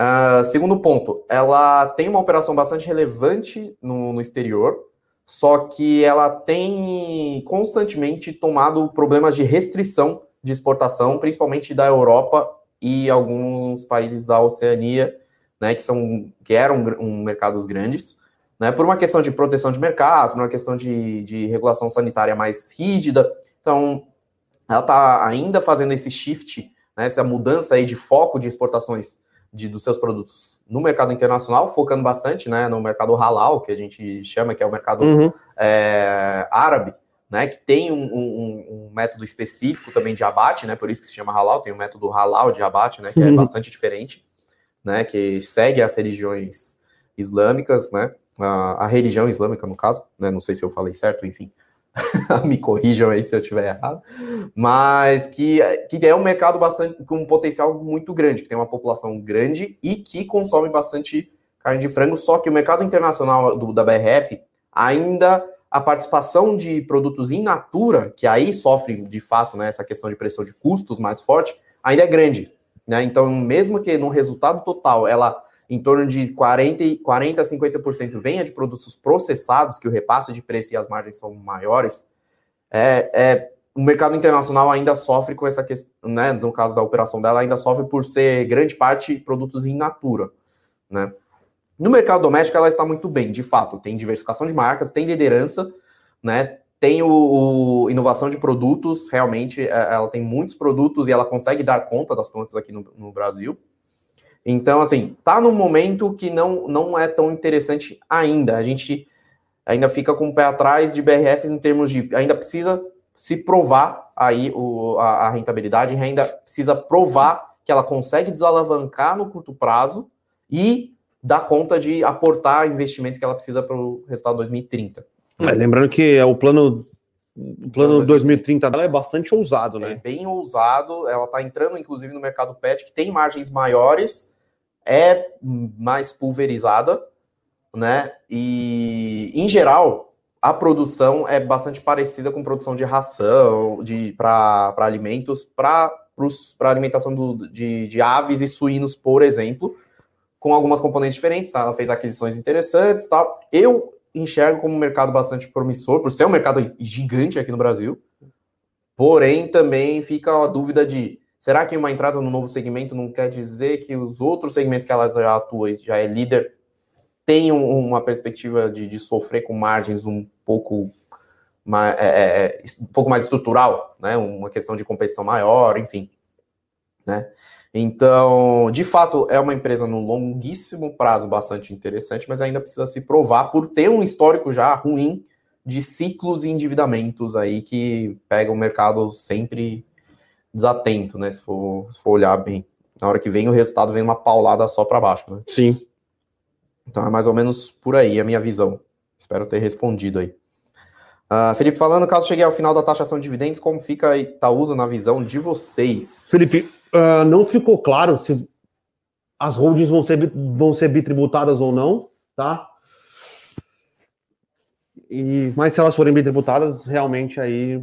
Uh, segundo ponto, ela tem uma operação bastante relevante no, no, exterior, só que ela tem constantemente tomado problemas de restrição de exportação, principalmente da Europa e alguns países da Oceania, né, que são que eram um, mercados grandes, né, por uma questão de proteção de mercado, por uma questão de, de regulação sanitária mais rígida. Então, ela está ainda fazendo esse shift, né, essa mudança aí de foco de exportações de, dos seus produtos no mercado internacional, focando bastante né, no mercado halal, que a gente chama, que é o mercado uhum. é, árabe, né, que tem um, um, um, método específico também de abate, né, por isso que se chama halal, tem um método halal de abate, né, que é uhum. é bastante diferente, né, que segue as religiões islâmicas, né, a, a religião islâmica no caso, né, não sei se eu falei certo, enfim, me corrijam aí se eu estiver errado, mas que, que é um mercado bastante com um potencial muito grande, que tem uma população grande e que consome bastante carne de frango, só que o mercado internacional do, da BRF ainda a participação de produtos in natura, que aí sofre de fato né, essa questão de pressão de custos mais forte, ainda é grande. Né? Então, mesmo que no resultado total ela em torno de 40, 40 a 50% venha de produtos processados, que o repasse de preço e as margens são maiores, é, é, o mercado internacional ainda sofre com essa questão, né, no caso da operação dela, ainda sofre por ser grande parte produtos in natura, né. No mercado doméstico, ela está muito bem, de fato, tem diversificação de marcas, tem liderança, né, tem o, o, inovação de produtos, realmente, é, ela tem muitos produtos e ela consegue dar conta das plantas aqui no, no Brasil, então, assim, tá num momento que não, não é tão interessante ainda. A gente ainda fica com o pé atrás de BRF em termos de. Ainda precisa se provar aí o, a, a rentabilidade, ainda precisa provar que ela consegue desalavancar no curto prazo e dar conta de aportar investimentos que ela precisa para o resultado 2030. É, lembrando que é o plano o plano 2030 dela é bastante ousado, né? É bem ousado. Ela está entrando, inclusive, no mercado pet, que tem margens maiores é mais pulverizada, né? E em geral, a produção é bastante parecida com produção de ração, de para alimentos, para alimentação do, de, de aves e suínos, por exemplo, com algumas componentes diferentes. Tá? Ela fez aquisições interessantes, tal. Eu enxergo como um mercado bastante promissor, por ser um mercado gigante aqui no Brasil. Porém, também fica a dúvida de Será que uma entrada no novo segmento não quer dizer que os outros segmentos que ela já atua, já é líder, tenham uma perspectiva de, de sofrer com margens um pouco mais, é, é, é, um pouco mais estrutural, né? Uma questão de competição maior, enfim, né? Então, de fato, é uma empresa no longuíssimo prazo bastante interessante, mas ainda precisa se provar por ter um histórico já ruim de ciclos e endividamentos aí que pega o mercado sempre desatento, né? Se for, se for olhar bem. Na hora que vem o resultado, vem uma paulada só para baixo, né? Sim. Então é mais ou menos por aí a minha visão. Espero ter respondido aí. Uh, Felipe, falando, caso chegue ao final da taxação de dividendos, como fica a Itaúsa na visão de vocês? Felipe, uh, não ficou claro se as holdings vão ser, vão ser bitributadas ou não, tá? E, mas se elas forem bitributadas, realmente aí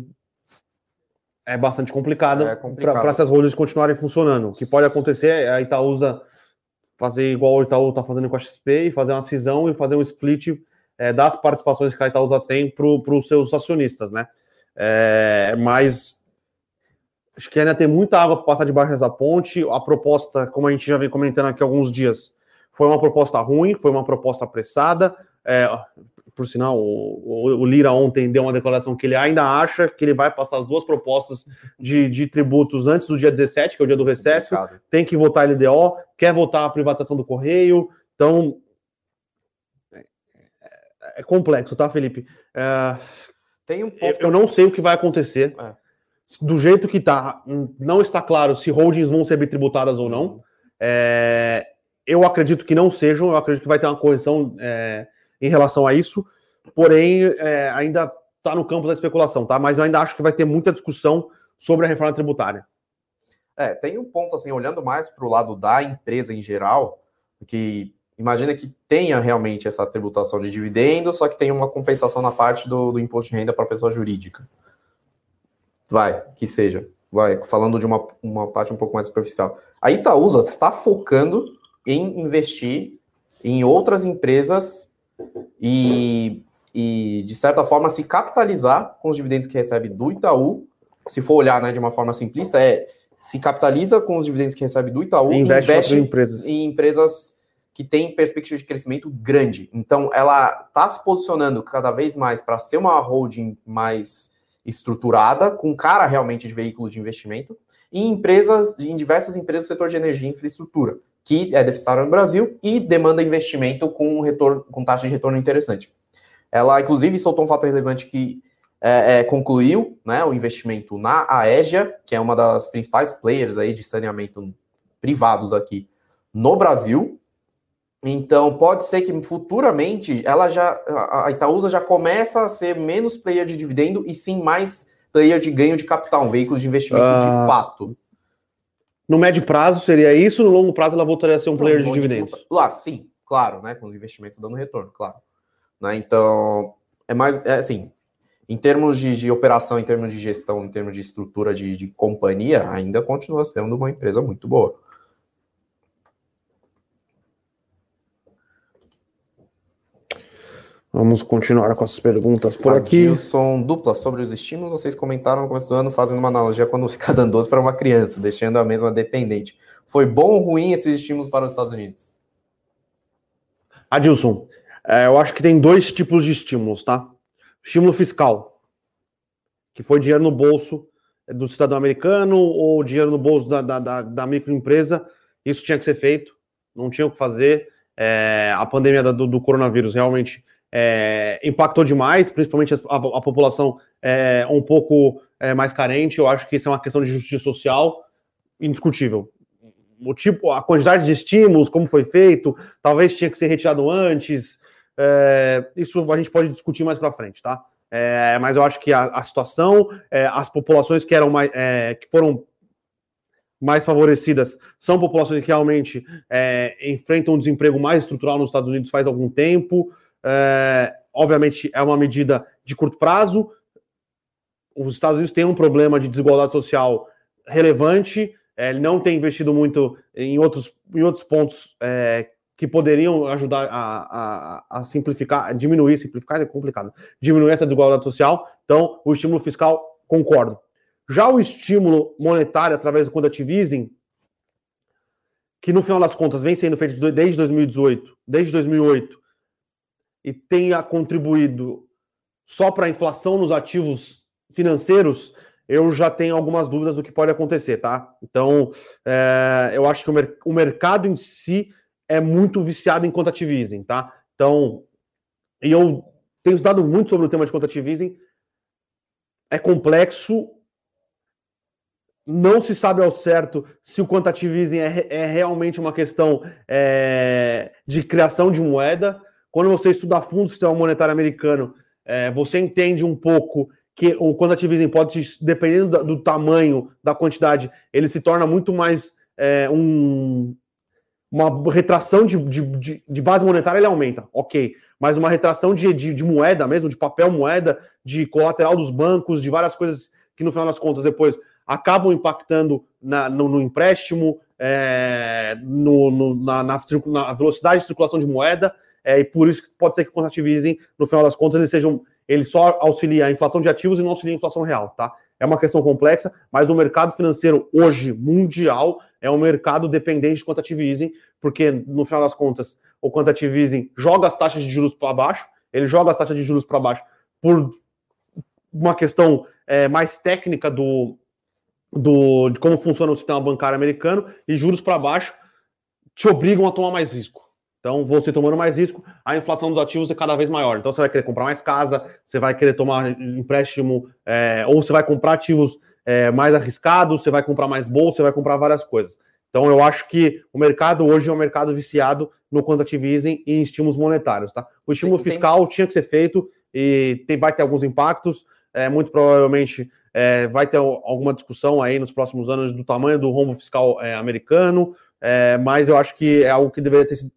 é bastante complicado, é complicado. para essas holdings continuarem funcionando. O que pode acontecer é a Itaúsa fazer igual o Itaú está fazendo com a XP e fazer uma cisão e fazer um split é, das participações que a Itaúsa tem para os seus acionistas, né? É, mas acho que ainda tem muita água para passar debaixo dessa ponte. A proposta, como a gente já vem comentando aqui há alguns dias, foi uma proposta ruim, foi uma proposta apressada. É, por sinal, o, o, Lira ontem deu uma declaração que ele ainda acha que ele vai passar as duas propostas de, de tributos antes do dia 17, que é o dia do recesso. Tem que votar LDO, quer votar a privatização do Correio. Então, é complexo, tá, Felipe? É, Tem um ponto eu, eu não sei o que vai acontecer. É. Do jeito que tá, não está claro se holdings vão ser tributadas ou não. É, eu acredito que não sejam, eu acredito que vai ter uma correção é, em relação a isso, porém é, ainda está no campo da especulação, tá? Mas eu ainda acho que vai ter muita discussão sobre a reforma tributária. É, tem um ponto assim, olhando mais para o lado da empresa em geral, que imagina que tenha realmente essa tributação de dividendos, só que tem uma compensação na parte do, do imposto de renda para a pessoa jurídica. Vai, que seja. Vai, falando de uma, uma parte um pouco mais superficial. A Itaúsa está focando em investir em outras empresas e, e, de certa forma, se capitalizar com os dividendos que recebe do Itaú. Se for olhar né, de uma forma simplista, é se capitaliza com os dividendos que recebe do Itaú e investe, investe em empresas. em empresas que têm perspectiva de crescimento grande. Então, ela está se posicionando cada vez mais para ser uma holding mais estruturada, com cara realmente de veículo de investimento, em empresas, em diversas empresas do setor de energia e infraestrutura que é deficitária no Brasil e demanda investimento com retorno, com taxa de retorno interessante. Ela, inclusive, soltou um fato relevante que é, é, concluiu né, o investimento na AEGIA, que é uma das principais players aí de saneamento privados aqui no Brasil. Então, pode ser que futuramente ela já a Itaúsa já começa a ser menos player de dividendo e sim mais player de ganho de capital, um veículo de investimento de ah, fato. No médio prazo seria isso, no longo prazo ela voltaria a ser um player de dividendos. Lá, sim, claro, né? Com os investimentos dando retorno, claro. Né, então, é mais é, assim, em termos de, de, operação, em termos de gestão, em termos de estrutura de, de companhia, ainda continua sendo uma empresa muito boa. Vamos continuar com as perguntas por aqui. Adilson, dupla sobre os estímulos. Vocês comentaram no começo do ano fazendo uma analogia quando fica dando doce para uma criança, deixando a mesma dependente. Foi bom ou ruim esses estímulos para os Estados Unidos? Adilson, é, eu acho que tem dois tipos de estímulos, tá? Estímulo fiscal, que foi dinheiro no bolso do cidadão americano ou dinheiro no bolso da, da, da, da microempresa. Isso tinha que ser feito, não tinha o que fazer. É, a pandemia do, do coronavírus realmente é, impactou demais, principalmente a, a, a população é, um pouco é, mais carente. Eu acho que isso é uma questão de justiça social indiscutível. O tipo, a quantidade de estímulos, como foi feito, talvez tinha que ser retirado antes. É, isso a gente pode discutir mais para frente, tá? É, mas eu acho que a, a situação, é, as populações que eram mais, que foram mais favorecidas são populações que realmente enfrentam um desemprego mais estrutural nos Estados Unidos faz algum tempo. É, obviamente, é uma medida de curto prazo. Os Estados Unidos têm um problema de desigualdade social relevante. É, ele não tem investido muito em outros, em outros pontos é, que poderiam ajudar a, a, a, simplificar, diminuir, simplificar é complicado, diminuir essa desigualdade social. Então, o estímulo fiscal, concordo. Já o estímulo monetário através do quantitative que no final das contas vem sendo feito desde 2018, desde 2008, e tenha contribuído só para a inflação nos ativos financeiros, eu já tenho algumas dúvidas do que pode acontecer, tá? Então, é, eu acho que o, mer o, mercado em si é muito viciado em quantitative tá? Então, e eu tenho estudado muito sobre o tema de quantitative É complexo, não se sabe ao certo se o quantitative easing é, é realmente uma questão é, de criação de moeda. Quando você estuda a fundo o sistema monetário americano, é, você entende um pouco que o quantitative pode, dependendo do, do tamanho, da quantidade, ele se torna muito mais é, um, uma retração de, de, de, base monetária, ele aumenta, ok. Mas uma retração de, de, de, moeda mesmo, de papel moeda, de colateral dos bancos, de várias coisas que no final das contas depois acabam impactando na, no, no, empréstimo, é, no, no, na, na, na, velocidade de circulação de moeda, é, e por isso pode ser que quantitativizem, no final das contas, eles sejam, ele só auxilia a inflação de ativos e não auxilia a inflação real, tá? É uma questão complexa, mas o mercado financeiro hoje, mundial, é um mercado dependente de quantitative easing, porque no final das contas, o quantitative easing joga as taxas de juros para baixo, ele joga as taxas de juros para baixo por uma questão é, mais técnica do, do, de como funciona o sistema bancário americano, e juros para baixo te obrigam a tomar mais risco. Então, você tomando mais risco, a inflação dos ativos é cada vez maior. Então, você vai querer comprar mais casa, você vai querer tomar empréstimo, é, ou você vai comprar ativos é, mais arriscado, você vai comprar mais bolsa, você vai comprar várias coisas. Então, eu acho que o mercado hoje é um mercado viciado no quantitative easing e em estímulos monetários. Tá? O estímulo tem, fiscal tem... tinha que ser feito e tem, vai ter alguns impactos. É, muito provavelmente é, vai ter alguma discussão aí nos próximos anos do tamanho do rombo fiscal é, americano, é, mas eu acho que é algo que deveria ter sido,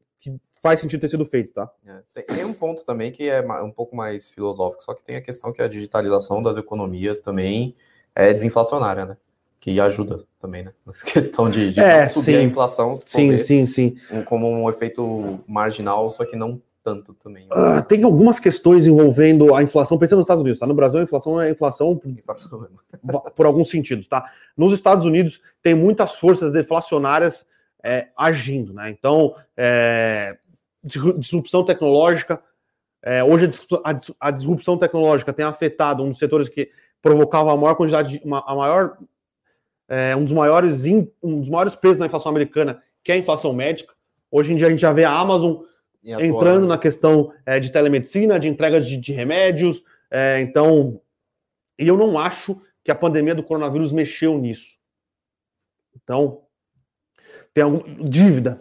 faz sentido ter sido feito, tá? É, tem, tem, um ponto também que é um pouco mais filosófico, só que tem a questão que a digitalização das economias também é desinflacionária, né? Que ajuda também, né? Nessa questão de, de é, subir sim. a inflação. sim, ver, sim, sim. Um, como um efeito marginal, só que não tanto também. Uh, tem algumas questões envolvendo a inflação, pensando nos Estados Unidos, tá? No Brasil, a inflação é inflação por, inflação por alguns sentidos, tá? Nos Estados Unidos, tem muitas forças deflacionárias é, agindo, né? Então, é, disrupção tecnológica. É, hoje, a, disrupção tecnológica tem afetado um dos setores que provocava a maior quantidade, uma, a maior, é, um dos maiores in, um dos maiores pesos na inflação americana, que é a inflação médica. Hoje em dia a gente já vê a Amazon entrando na questão é, de telemedicina, de entrega de, de remédios. É, então, e eu não acho que a pandemia do coronavírus mexeu nisso. Então, tem alguma dívida.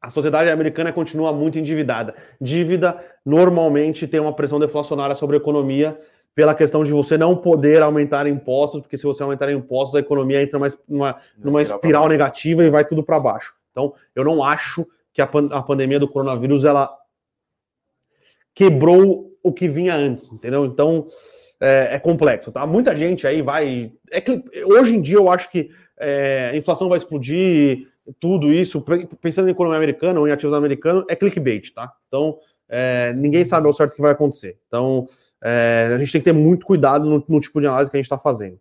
A sociedade americana continua muito endividada. Dívida normalmente tem uma pressão deflacionária sobre a economia pela questão de você não poder aumentar impostos, porque se você aumentar impostos, a economia entra mais numa, numa espiral negativa e vai tudo para baixo. Então, eu não acho que a, pan a pandemia do coronavírus ela quebrou o que vinha antes, entendeu? Então, é, é complexo, tá? Muita gente aí vai. É que, hoje em dia, eu acho que é, a inflação vai explodir, tudo isso, pensando em economia americana ou em ativos americanos, é clickbait, tá? Então, é, ninguém sabe ao certo o que vai acontecer. Então, é, a gente tem que ter muito cuidado no, no tipo de análise que a gente está fazendo.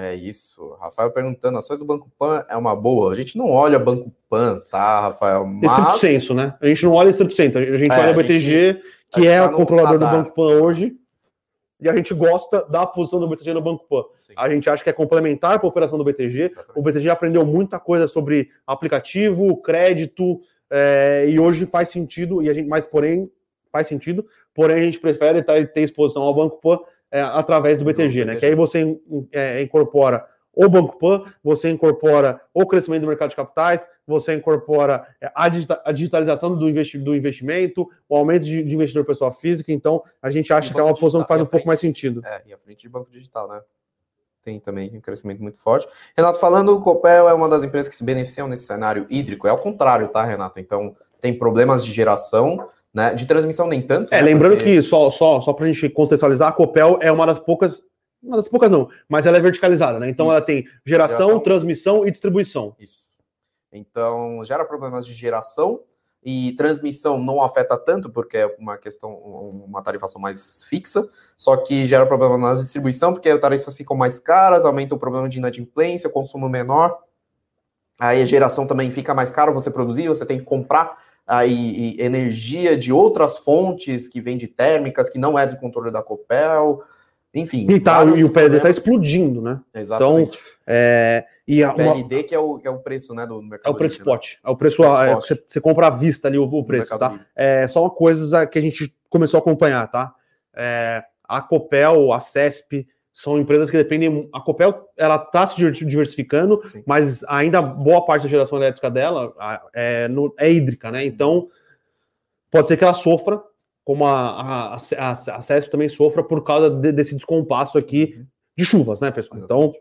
É isso. Rafael perguntando, ações do Banco Pan é uma boa? A gente não olha Banco Pan, tá, Rafael? Mas... Estrito senso, né? A gente não olha estrito senso. A gente é, olha o BTG, gente, que é tá o controlador radar. do Banco Pan hoje, e a gente gosta da posição do BTG no Banco Pan. Sim. A gente acha que é complementar para a operação do BTG. Exatamente. O BTG aprendeu muita coisa sobre aplicativo, crédito, é, e hoje faz sentido, e a gente, mas porém, faz sentido, porém a gente prefere ter exposição ao Banco Pan é, através do BTG, né? Que aí você é, incorpora o Banco Pan, você incorpora o crescimento do mercado de capitais, você incorpora é, a, digitalização do, investi do investimento, o aumento de, de, investidor pessoa física, então a gente acha que é uma posição que faz um pouco mais sentido. É, e a frente de banco digital, né? Tem também um crescimento muito forte. Renato, falando, o Copel é uma das empresas que se beneficiam nesse cenário hídrico. É ao contrário, tá, Renato? Então, tem problemas de geração, né? De transmissão nem tanto. É, né? lembrando Porque... que, só, só, só para a gente contextualizar, a Copel é uma das poucas, uma das poucas não, mas ela é verticalizada, né? Então Isso. ela tem geração, geração, transmissão e distribuição. Isso. Então, gera problemas de geração e transmissão não afeta tanto, porque é uma questão, uma tarifação mais fixa, só que gera problema na distribuição, porque as tarifas ficam mais caras, aumenta o problema de inadimplência, consumo menor, aí a geração também fica mais caro você produzir, você tem que comprar aí energia de outras fontes que vem de térmicas, que não é do controle da Copel, enfim. E, tá, e o PLD está explodindo, né? Exatamente. Então, é, e a, PLD, uma... que, é o, que é o preço né, do mercado. É o preço livre, spot. Né? É o preço. É, você, você, compra à vista ali o, o preço, tá? É, só uma coisa que a gente começou a acompanhar, tá? É, a Copel, a CESP, são empresas que dependem. A Copel ela está se diversificando, Sim. mas ainda boa parte da geração elétrica dela é, no, é hídrica, né? Então pode ser que ela sofra, como a, a, a, a CESP também sofra por causa de, desse descompasso aqui uhum. de chuvas, né, pessoal? Então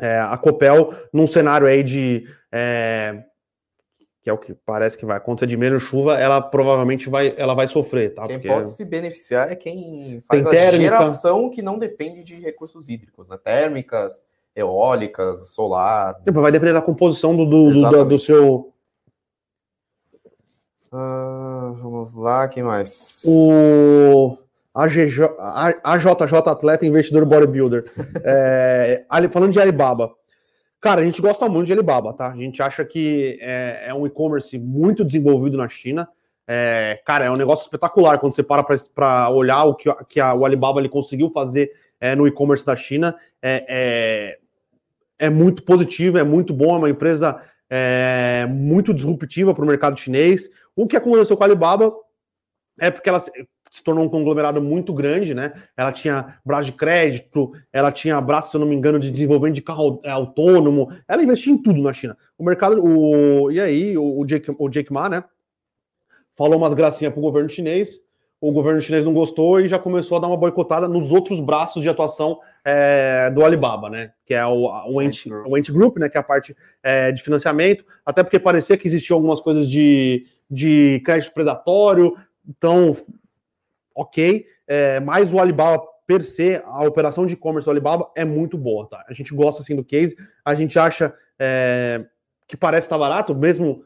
é, a Copel, num cenário aí de é, que é o que parece que vai acontecer de menos chuva, ela provavelmente vai, ela vai sofrer, tá? Quem Porque pode se beneficiar é quem faz a térmica. geração que não depende de recursos hídricos, né? Térmicas, eólicas, solar. Vai depender da composição do, do, do, do seu. Ah, vamos lá, quem mais? O AJJ Atleta Investidor Bodybuilder. é, falando de Alibaba. Cara, a gente gosta muito de Alibaba, tá? A gente acha que é, é um e-commerce muito desenvolvido na China. É, cara, é um negócio espetacular quando você para para olhar o que, que a, o Alibaba ele conseguiu fazer é, no e-commerce da China. É, é, é, muito positivo, é muito bom, é uma empresa é, muito disruptiva para o mercado chinês. O que aconteceu com a Alibaba é porque ela se tornou um conglomerado muito grande, né? Ela tinha braço de crédito, ela tinha braço, se eu não me engano, de desenvolvimento de carro é, autônomo. Ela investia em tudo na China. O mercado, o, e aí, o, o, Jake, o Jake Ma, né? Falou umas gracinhas pro governo chinês. O governo chinês não gostou e já começou a dar uma boicotada nos outros braços de atuação é, do Alibaba, né? Que é o, o, Ant, o Ant Group, né? Que é a parte é, de financiamento. Até porque parecia que existiam algumas coisas de, de crédito predatório. Então, ok, é, mas o Alibaba per se, a operação de e-commerce do Alibaba é muito boa, tá? A gente gosta assim do case, a gente acha é, que parece estar barato, mesmo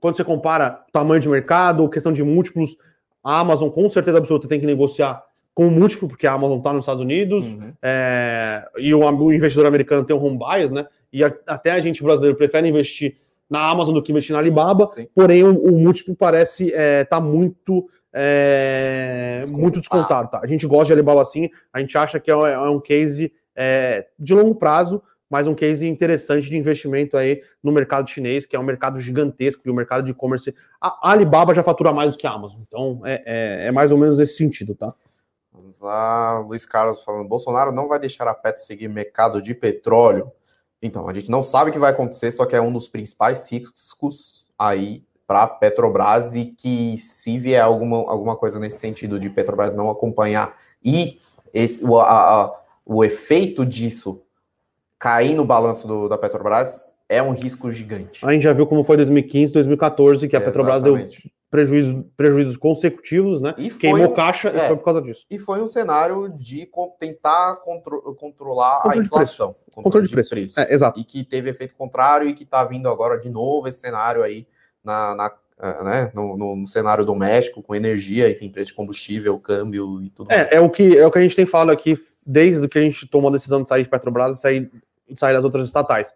quando você compara tamanho de mercado, questão de múltiplos, a Amazon com certeza absoluta tem que negociar com o múltiplo, porque a Amazon está nos Estados Unidos, uhum. é, e o, o, investidor americano tem um home bias, né? E a, até a gente brasileiro prefere investir na Amazon do que investir na Alibaba, Sim. porém o, o múltiplo parece estar é, tá muito é, muito descontado. Tá? A gente gosta de Alibaba assim, a gente acha que é, é um case é, de longo prazo, mas um case interessante de investimento aí no mercado chinês, que é um mercado gigantesco e o mercado de e-commerce. A Alibaba já fatura mais do que a Amazon, então é, é, é, mais ou menos nesse sentido, tá? Vamos lá, Luiz Carlos falando: Bolsonaro não vai deixar a Petro seguir mercado de petróleo. Então, a gente não sabe o que vai acontecer, só que é um dos principais riscos aí para a Petrobras e que se vier alguma, alguma coisa nesse sentido de Petrobras não acompanhar e esse, o, a, a, o efeito disso cair no balanço do, da Petrobras é um risco gigante. A gente já viu como foi 2015, 2014, que a Petrobras deu prejuízo, prejuízos consecutivos, né? E Queimou um, caixa é, e foi por causa disso. E foi um cenário de tentar contro controlar controle a inflação. De controle, controle de preço. preço. É, exato. E que teve efeito contrário e que está vindo agora de novo esse cenário aí na, na eh, né, no, no, cenário doméstico, com energia, enfim, preço de combustível, câmbio e tudo é, mais. É o, que, é o que a gente tem falado aqui desde que a gente tomou a decisão de sair de Petrobras e sair, sair das outras estatais.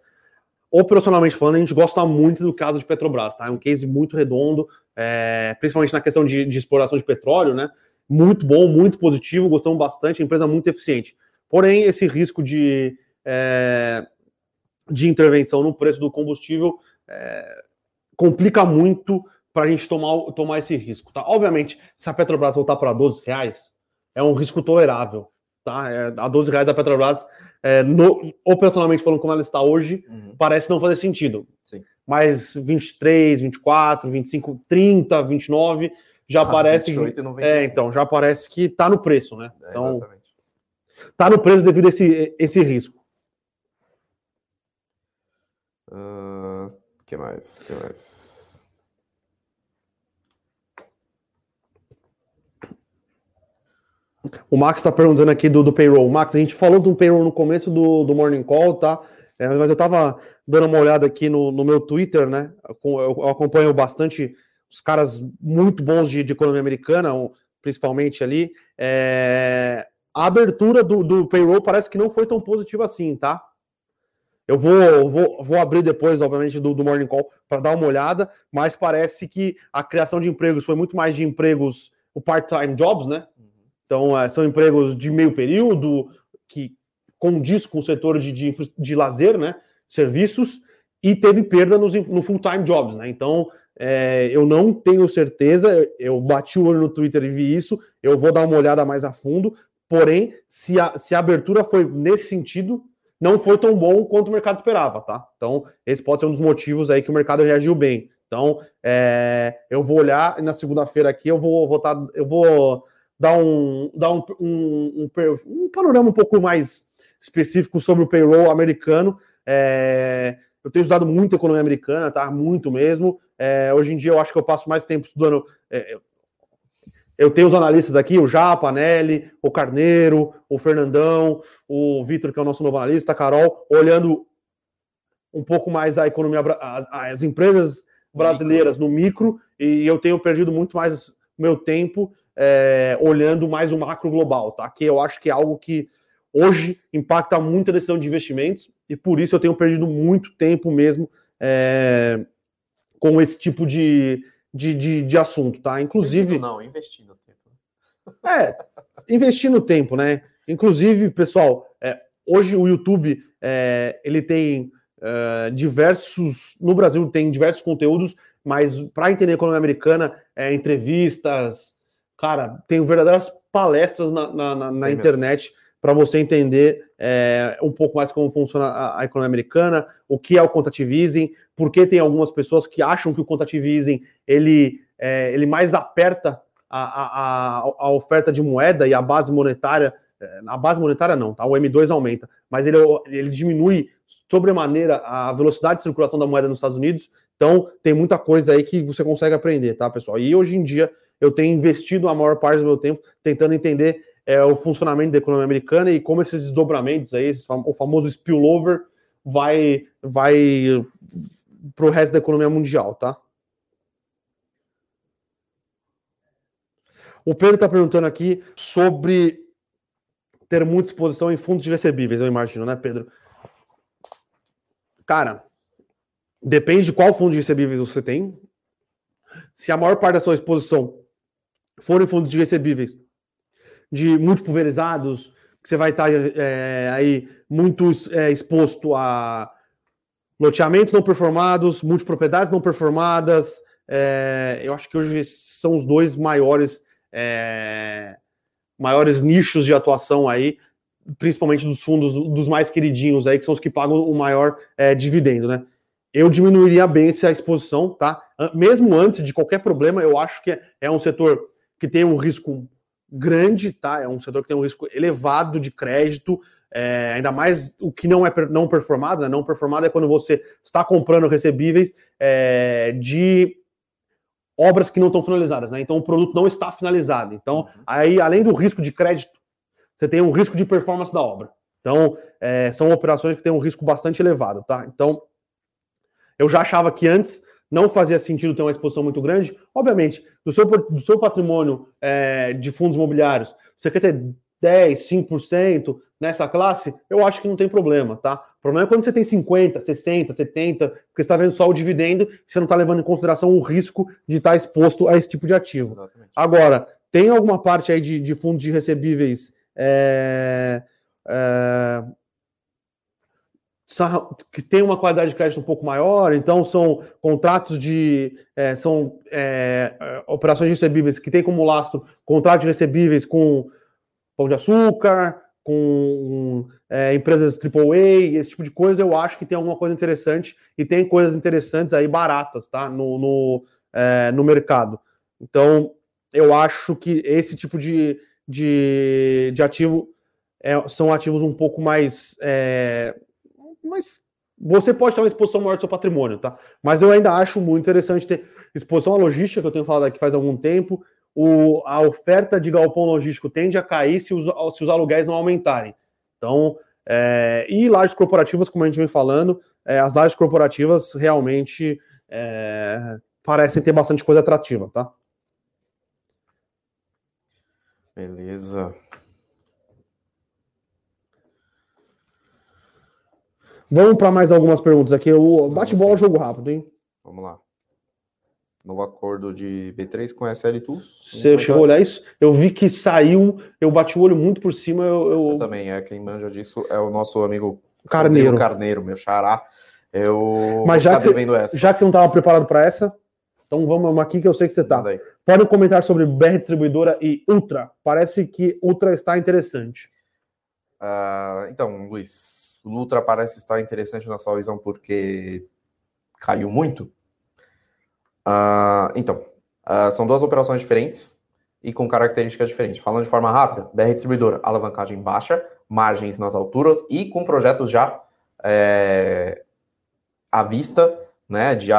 Operacionalmente falando, a gente gosta muito do caso de Petrobras, tá? É um case muito redondo, é, principalmente na questão de, de, exploração de petróleo, né? Muito bom, muito positivo, gostamos bastante, empresa muito eficiente. Porém, esse risco de, é, de intervenção no preço do combustível é, complica muito para a gente tomar, tomar esse risco. Tá? Obviamente, se a Petrobras voltar para 12 reais, é um risco tolerável. Tá? É, a 12 reais da Petrobras, é, no, operacionalmente falando como ela está hoje, uhum. parece não fazer sentido. Sim. Mas 23, 24, 25, 30, 29 já ah, parece. 28, é, então, já parece que está no preço, né? É, então, está no preço devido a esse, esse risco. Uh, que mais? que mais? O Max está perguntando aqui do, do payroll. Max, a gente falou do payroll no começo do, do Morning Call, tá? É, mas eu estava dando uma olhada aqui no, no meu Twitter, né? Eu, eu, acompanho bastante os caras muito bons de, de economia americana, principalmente ali. É, a abertura do, do payroll parece que não foi tão positiva assim, tá? Eu vou, vou, vou abrir depois, obviamente, do, do Morning Call para dar uma olhada, mas parece que a criação de empregos foi muito mais de empregos, o part-time jobs, né? Então, é, são empregos de meio período, que condiz com o setor de, de, de lazer, né? Serviços, e teve perda nos, no full-time jobs, né? Então, é, eu não tenho certeza, eu bati o olho no Twitter e vi isso, eu vou dar uma olhada mais a fundo, Porém, se a, se a abertura foi nesse sentido, não foi tão bom quanto o mercado esperava, tá? Então, esse pode ser um dos motivos aí que o mercado reagiu bem. Então, é, eu vou olhar e na segunda-feira aqui eu vou votar, eu vou dar um, dar um, um, um, um, panorama um pouco mais específico sobre o payroll americano. É, eu tenho estudado muito economia americana, tá? Muito mesmo. É, hoje em dia eu acho que eu passo mais tempo estudando. É, eu tenho os analistas aqui, o Japa, a Nelly, o Carneiro, o Fernandão, o Vitor, que é o nosso novo analista, a Carol, olhando um pouco mais a economia, as empresas brasileiras no micro, e eu tenho perdido muito mais meu tempo é, olhando mais o macro global, tá? Que eu acho que é algo que hoje impacta muito a decisão de investimentos, e por isso eu tenho perdido muito tempo mesmo é, com esse tipo de, de, de, de, assunto, tá? Inclusive. Não, investindo tempo. É, investindo tempo, né? Inclusive, pessoal, é, hoje o YouTube é, ele tem é, diversos. No Brasil tem diversos conteúdos, mas para entender a economia americana, é, entrevistas, cara, tem verdadeiras palestras na, na, na, na internet para você entender é, um pouco mais como funciona a, a, economia americana, o que é o quantitative easing, porque tem algumas pessoas que acham que o quantitative easing ele, é, ele mais aperta a, a, a, oferta de moeda e a base monetária, é, a base monetária não, tá? O M2 aumenta, mas ele, ele diminui sobremaneira a velocidade de circulação da moeda nos Estados Unidos. Então, tem muita coisa aí que você consegue aprender, tá, pessoal? E hoje em dia eu tenho investido a maior parte do meu tempo tentando entender é, o funcionamento da economia americana e como esses desdobramentos aí, esse o famoso spillover, vai, vai para o resto da economia mundial, tá? O Pedro está perguntando aqui sobre ter muita exposição em fundos de recebíveis, eu imagino, né, Pedro? Cara, depende de qual fundo de recebíveis você tem. Se a maior parte da sua exposição for em fundos de recebíveis de muito pulverizados, que você vai estar é, aí muito é, exposto a loteamentos não performados, multipropriedades não performadas. É, eu acho que hoje são os dois maiores é, maiores nichos de atuação aí, principalmente dos fundos dos mais queridinhos aí, que são os que pagam o maior é, dividendo, né? Eu diminuiria bem essa exposição, tá? Mesmo antes de qualquer problema, eu acho que é um setor que tem um risco grande, tá? É um setor que tem um risco elevado de crédito, é, ainda mais o que não é não performado, né? Não performado é quando você está comprando recebíveis é, de obras que não estão finalizadas, né? Então o produto não está finalizado. Então, uhum. aí, além do risco de crédito, você tem um risco de performance da obra. Então, é, são operações que têm um risco bastante elevado, tá? Então, eu já achava que antes não fazia sentido ter uma exposição muito grande. Obviamente, do seu, do seu patrimônio é, de fundos imobiliários, você quer ter 10, 5% nessa classe, eu acho que não tem problema, tá? O problema é quando você tem 50, 60, 70, porque você está vendo só o dividendo, você não está levando em consideração o risco de estar tá exposto a esse tipo de ativo. Exatamente. Agora, tem alguma parte aí de, de fundos de recebíveis é, é, que tem uma qualidade de crédito um pouco maior, então são contratos de. É, são é, é operações recebíveis que tem como lastro contratos recebíveis com pão de açúcar, com é, empresas AAA, esse tipo de coisa, eu acho que tem alguma coisa interessante e tem coisas interessantes aí baratas, tá? No, no, é, no mercado. Então, eu acho que esse tipo de, de, de ativo é, são ativos um pouco mais é, mas você pode ter uma exposição maior do seu patrimônio, tá? Mas eu ainda acho muito interessante ter exposição à logística, que eu tenho falado aqui faz algum tempo. O, a oferta de galpão logístico tende a cair se os, se os aluguéis não aumentarem. Então, é, e lajes corporativas, como a gente vem falando, é, as lajes corporativas realmente é, parecem ter bastante coisa atrativa, tá? Beleza. Vamos para mais algumas perguntas aqui. O bate-bola é jogo rápido, hein? Vamos lá. Novo acordo de B3 com SL Tools. Você chegou a olhar isso? Eu vi que saiu, eu bati o olho muito por cima. Eu, eu... eu também, é quem manja disso é o nosso amigo Carneiro, Carneiro meu xará. Eu Mas já que, já que você não estava preparado para essa, então vamos aqui que eu sei que você está. Podem comentar sobre BR Distribuidora e Ultra. Parece que Ultra está interessante. Uh, então, Luiz, o Ultra parece estar interessante na sua visão porque caiu muito. Uh, então, uh, são duas operações diferentes e com características diferentes. Falando de forma rápida, BR Distribuidora, alavancagem baixa, margens nas alturas e com projetos já é, à vista, né, de,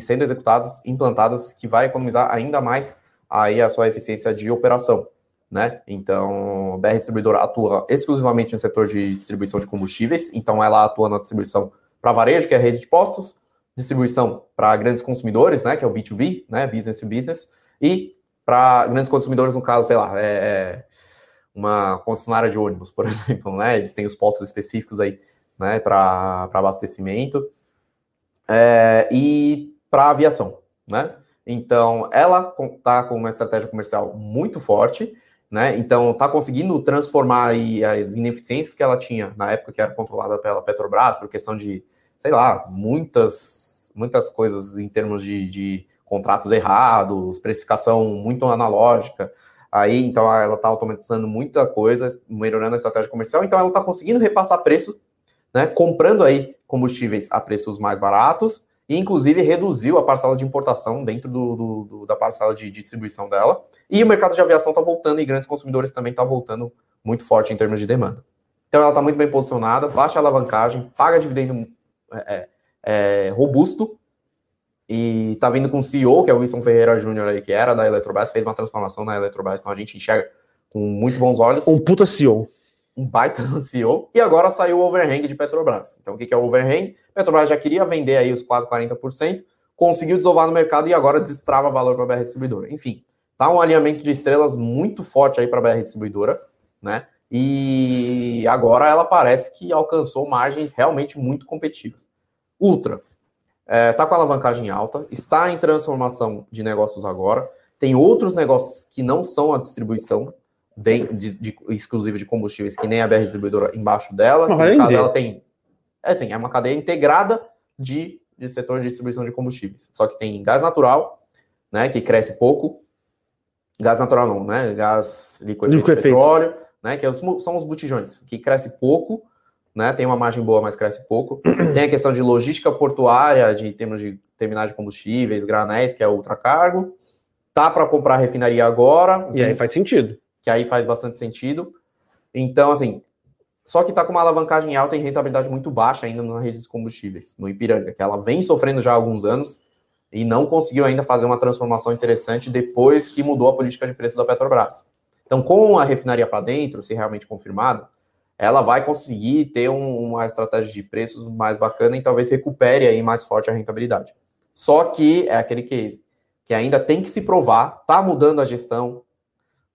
sendo executados, implantadas, que vai economizar ainda mais aí a sua eficiência de operação, né? Então, BR Distribuidora atua exclusivamente no setor de distribuição de combustíveis, então ela atua na distribuição para varejo, que é a rede de postos, distribuição para grandes consumidores, né, que é o B2B, né, business to business, e para grandes consumidores, no caso, sei lá, é, é uma concessionária de ônibus, por exemplo, né, eles têm os postos específicos aí, né, para abastecimento, é, e para aviação, né? Então, ela está com uma estratégia comercial muito forte, né? Então, está conseguindo transformar as ineficiências que ela tinha na época que era controlada pela Petrobras, por questão de, sei lá, muitas, muitas coisas em termos de, de contratos errados, precificação muito analógica. Aí, então, ela está automatizando muita coisa, melhorando a estratégia comercial. Então, ela está conseguindo repassar preço né, comprando aí combustíveis a preços mais baratos e inclusive reduziu a parcela de importação dentro do, do, do da parcela de, de, distribuição dela. E o mercado de aviação está voltando e grandes consumidores também está voltando muito forte em termos de demanda. Então ela está muito bem posicionada, baixa alavancagem, paga dividendo é, é, é robusto e está vindo com o CEO, que é o Wilson Ferreira Júnior aí, que era da Eletrobras, fez uma transformação na Eletrobras, então a gente enxerga com muito bons olhos. Um puta CEO um baita no CEO, e agora saiu o overhang de Petrobras. Então, o que é o overhang? Petrobras já queria vender aí os quase 40%, conseguiu desovar no mercado e agora destrava valor para a BR Distribuidora. Enfim, tá um alinhamento de estrelas muito forte aí para a BR Distribuidora, né? E agora ela parece que alcançou margens realmente muito competitivas. Ultra, é, tá com alavancagem alta, está em transformação de negócios agora, tem outros negócios que não são a distribuição, de, de, de, exclusiva de combustíveis, que nem a BR Distribuidora embaixo dela. no caso, ela tem. É assim, é uma cadeia integrada de, de setor de distribuição de combustíveis. Só que tem gás natural, né? Que cresce pouco. Gás natural não, né? Gás líquido de petróleo, né? Que é são os botijões, que cresce pouco, né? Tem uma margem boa, mas cresce pouco. Tem a questão de logística portuária, de termos de terminais de combustíveis, granéis, que é ultracargo. Tá para comprar refinaria agora. E aí faz sentido que aí faz bastante sentido. Então, assim, só que está com uma alavancagem alta e rentabilidade muito baixa ainda na rede de combustíveis, no Ipiranga, que ela vem sofrendo já há alguns anos e não conseguiu ainda fazer uma transformação interessante depois que mudou a política de preço da Petrobras. Então, com a refinaria para dentro, se realmente confirmada, ela vai conseguir ter um, uma estratégia de preços mais bacana e talvez recupere aí mais forte a rentabilidade. Só que é aquele case que ainda tem que se provar, tá mudando a gestão,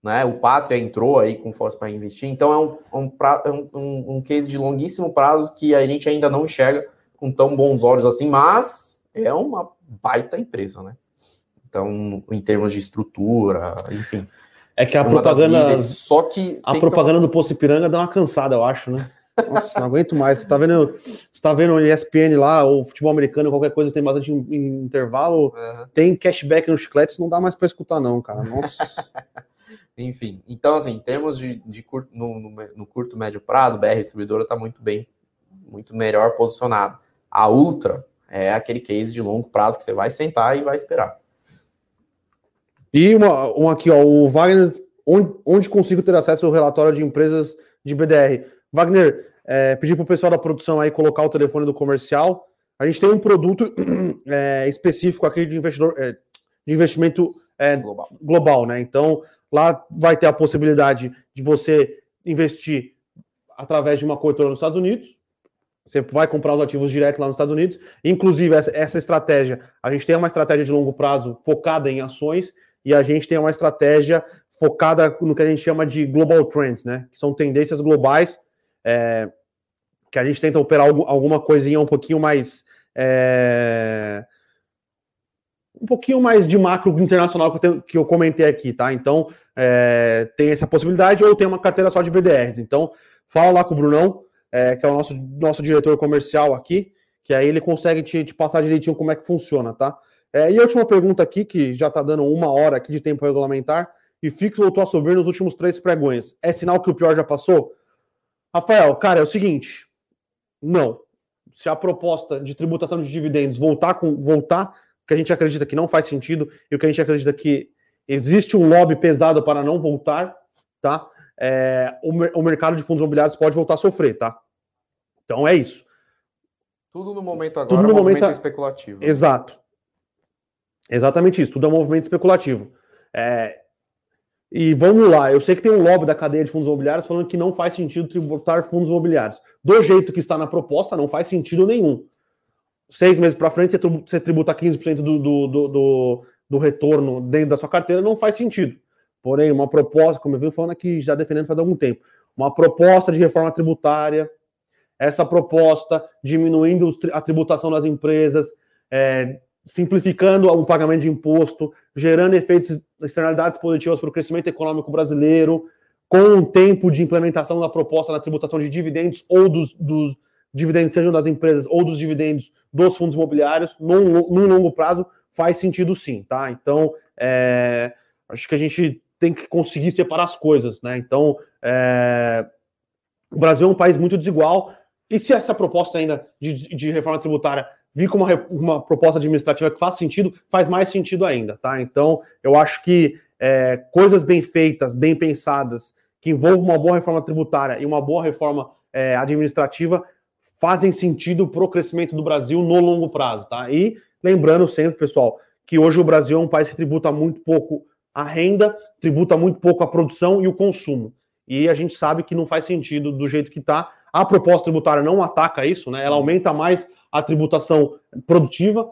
né? O Pátria entrou aí com força para investir, então é um, um, é um, um, case de longuíssimo prazo que a gente ainda não enxerga com tão bons olhos assim, mas é uma baita empresa, né? Então, em termos de estrutura, enfim. É que a propaganda. Líderes, só que. A propaganda que... do Poço Ipiranga dá uma cansada, eu acho, né? Nossa, não aguento mais. Você tá vendo, você tá vendo o ESPN lá, ou futebol americano, qualquer coisa tem bastante intervalo, uhum. tem cashback nos chicletes, não dá mais para escutar, não, cara. Nossa. Enfim, então, assim, em termos de, de curto, no, no, no, curto, médio prazo, BR Distribuidora está muito bem, muito melhor posicionado. A Ultra é aquele case de longo prazo que você vai sentar e vai esperar. E uma, uma aqui, ó, o Wagner, onde, onde consigo ter acesso ao relatório de empresas de BDR? Wagner, é, pedir para o pessoal da produção aí colocar o telefone do comercial. A gente tem um produto é, específico aqui de investidor, é, de investimento é, global. global, né? Então, Lá vai ter a possibilidade de você investir através de uma corretora nos Estados Unidos. Você vai comprar os ativos direto lá nos Estados Unidos. Inclusive, essa, estratégia, a gente tem uma estratégia de longo prazo focada em ações e a gente tem uma estratégia focada no que a gente chama de global trends, né? Que são tendências globais, é, que a gente tenta operar alguma coisinha um pouquinho mais é, um pouquinho mais de macro internacional que eu, tenho, que eu comentei aqui, tá? Então, é, tem essa possibilidade, ou tem uma carteira só de BDRs. Então, fala lá com o Brunão, é, que é o nosso, nosso diretor comercial aqui, que aí ele consegue te, te, passar direitinho como é que funciona, tá? É, e a última pergunta aqui, que já está dando uma hora aqui de tempo regulamentar, e Fix voltou a subir nos últimos três pregões. É sinal que o pior já passou? Rafael, cara, é o seguinte, não. Se a proposta de tributação de dividendos voltar com voltar, que a gente acredita que não faz sentido, e o que a gente acredita que existe um lobby pesado para não voltar, tá? É, o, o mercado de fundos imobiliários pode voltar a sofrer, tá? Então é isso. Tudo no momento agora Tudo no é um momento movimento especulativo. Exato. Exatamente isso. Tudo é um movimento especulativo. É... E vamos lá, eu sei que tem um lobby da cadeia de fundos imobiliários falando que não faz sentido tributar fundos imobiliários. Do jeito que está na proposta, não faz sentido nenhum. Seis meses para frente, você tributa 15% do, do, do, do, do retorno dentro da sua carteira, não faz sentido. Porém, uma proposta, como eu venho falando aqui, já defendendo faz algum tempo, uma proposta de reforma tributária, essa proposta diminuindo a tributação das empresas, é, simplificando o pagamento de imposto, gerando efeitos, externalidades positivas para o crescimento econômico brasileiro, com um tempo de implementação da proposta na tributação de dividendos ou dos, dos dividendos, sejam das empresas ou dos dividendos dos fundos imobiliários, num, num longo prazo, faz sentido sim, tá? Então, é, acho que a gente tem que conseguir separar as coisas, né? Então, é, o Brasil é um país muito desigual, e se essa proposta ainda de, de reforma tributária vir como uma, uma, proposta administrativa que faz sentido, faz mais sentido ainda, tá? Então, eu acho que é, coisas bem feitas, bem pensadas, que envolvam uma boa reforma tributária e uma boa reforma é, administrativa, fazem sentido para o crescimento do Brasil no longo prazo, tá? E lembrando sempre, pessoal, que hoje o Brasil é um país que tributa muito pouco a renda, tributa muito pouco a produção e o consumo. E a gente sabe que não faz sentido do jeito que está. A proposta tributária não ataca isso, né? Ela aumenta mais a tributação produtiva,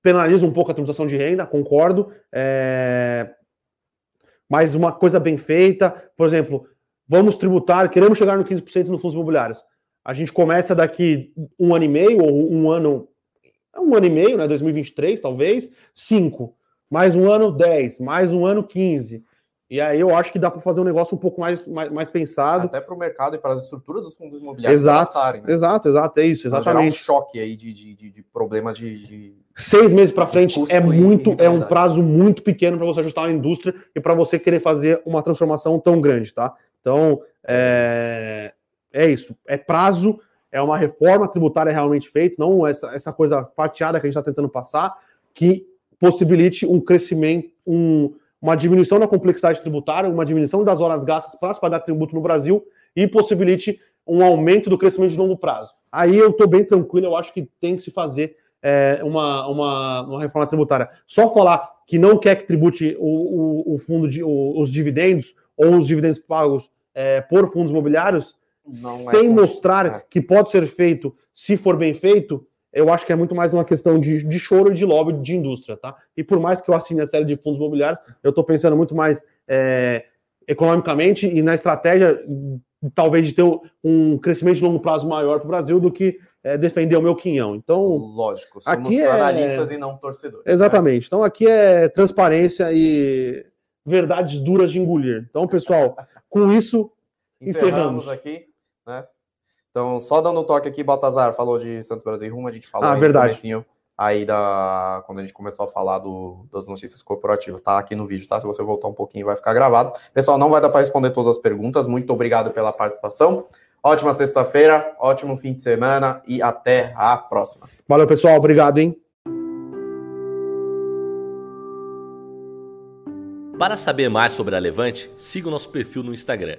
penaliza um pouco a tributação de renda, concordo. É... Mas uma coisa bem feita, por exemplo, vamos tributar, queremos chegar no 15% nos fundos imobiliários. A gente começa daqui um ano e meio, ou um ano, um ano e meio, né? 2023, talvez, cinco. Mais um ano, 10, mais um ano, 15. E aí eu acho que dá para fazer um negócio um pouco mais, mais, mais pensado. Até para o mercado e para as estruturas dos fundos imobiliários exato, né? Exato, exato, é isso, exatamente. um choque aí de, de, de, de problema de, de, Seis meses para frente é muito, é um prazo muito pequeno para você ajustar a indústria e para você querer fazer uma transformação tão grande, tá? Então, é, é isso, é prazo, é uma reforma tributária realmente feita, não essa, essa coisa fatiada que a gente está tentando passar, que possibilite um crescimento, um uma diminuição da complexidade tributária, uma diminuição das horas gastas para se pagar tributo no Brasil e possibilite um aumento do crescimento de longo prazo. Aí eu estou bem tranquilo, eu acho que tem que se fazer é, uma, uma, uma, reforma tributária. Só falar que não quer que tribute o, o, o fundo de o, os dividendos ou os dividendos pagos é, por fundos imobiliários, não é sem é mostrar que pode ser feito se for bem feito, eu acho que é muito mais uma questão de, de choro e de lobby de indústria, tá? E por mais que eu assine a série de fundos imobiliários, eu estou pensando muito mais é, economicamente e na estratégia, talvez, de ter um crescimento de longo prazo maior para o Brasil do que é, defender o meu quinhão. Então, lógico, somos aqui é analistas é... e não torcedores. Né? Exatamente. Né? Então, aqui é transparência e verdades duras de engolir. Então, pessoal, com isso, encerramos, encerramos aqui, né? Então, só dando um toque aqui, Baltazar falou de Santos Brasil Rumo, a gente falou ah, aí verdade. aí da quando a gente começou a falar do, das notícias corporativas, tá aqui no vídeo, tá? Se você voltar um pouquinho, vai ficar gravado. Pessoal, não vai dar para responder todas as perguntas. Muito obrigado pela participação. Ótima sexta-feira, ótimo fim de semana e até a próxima. Valeu, pessoal. Obrigado, hein? Para saber mais sobre a Levante, siga o nosso perfil no Instagram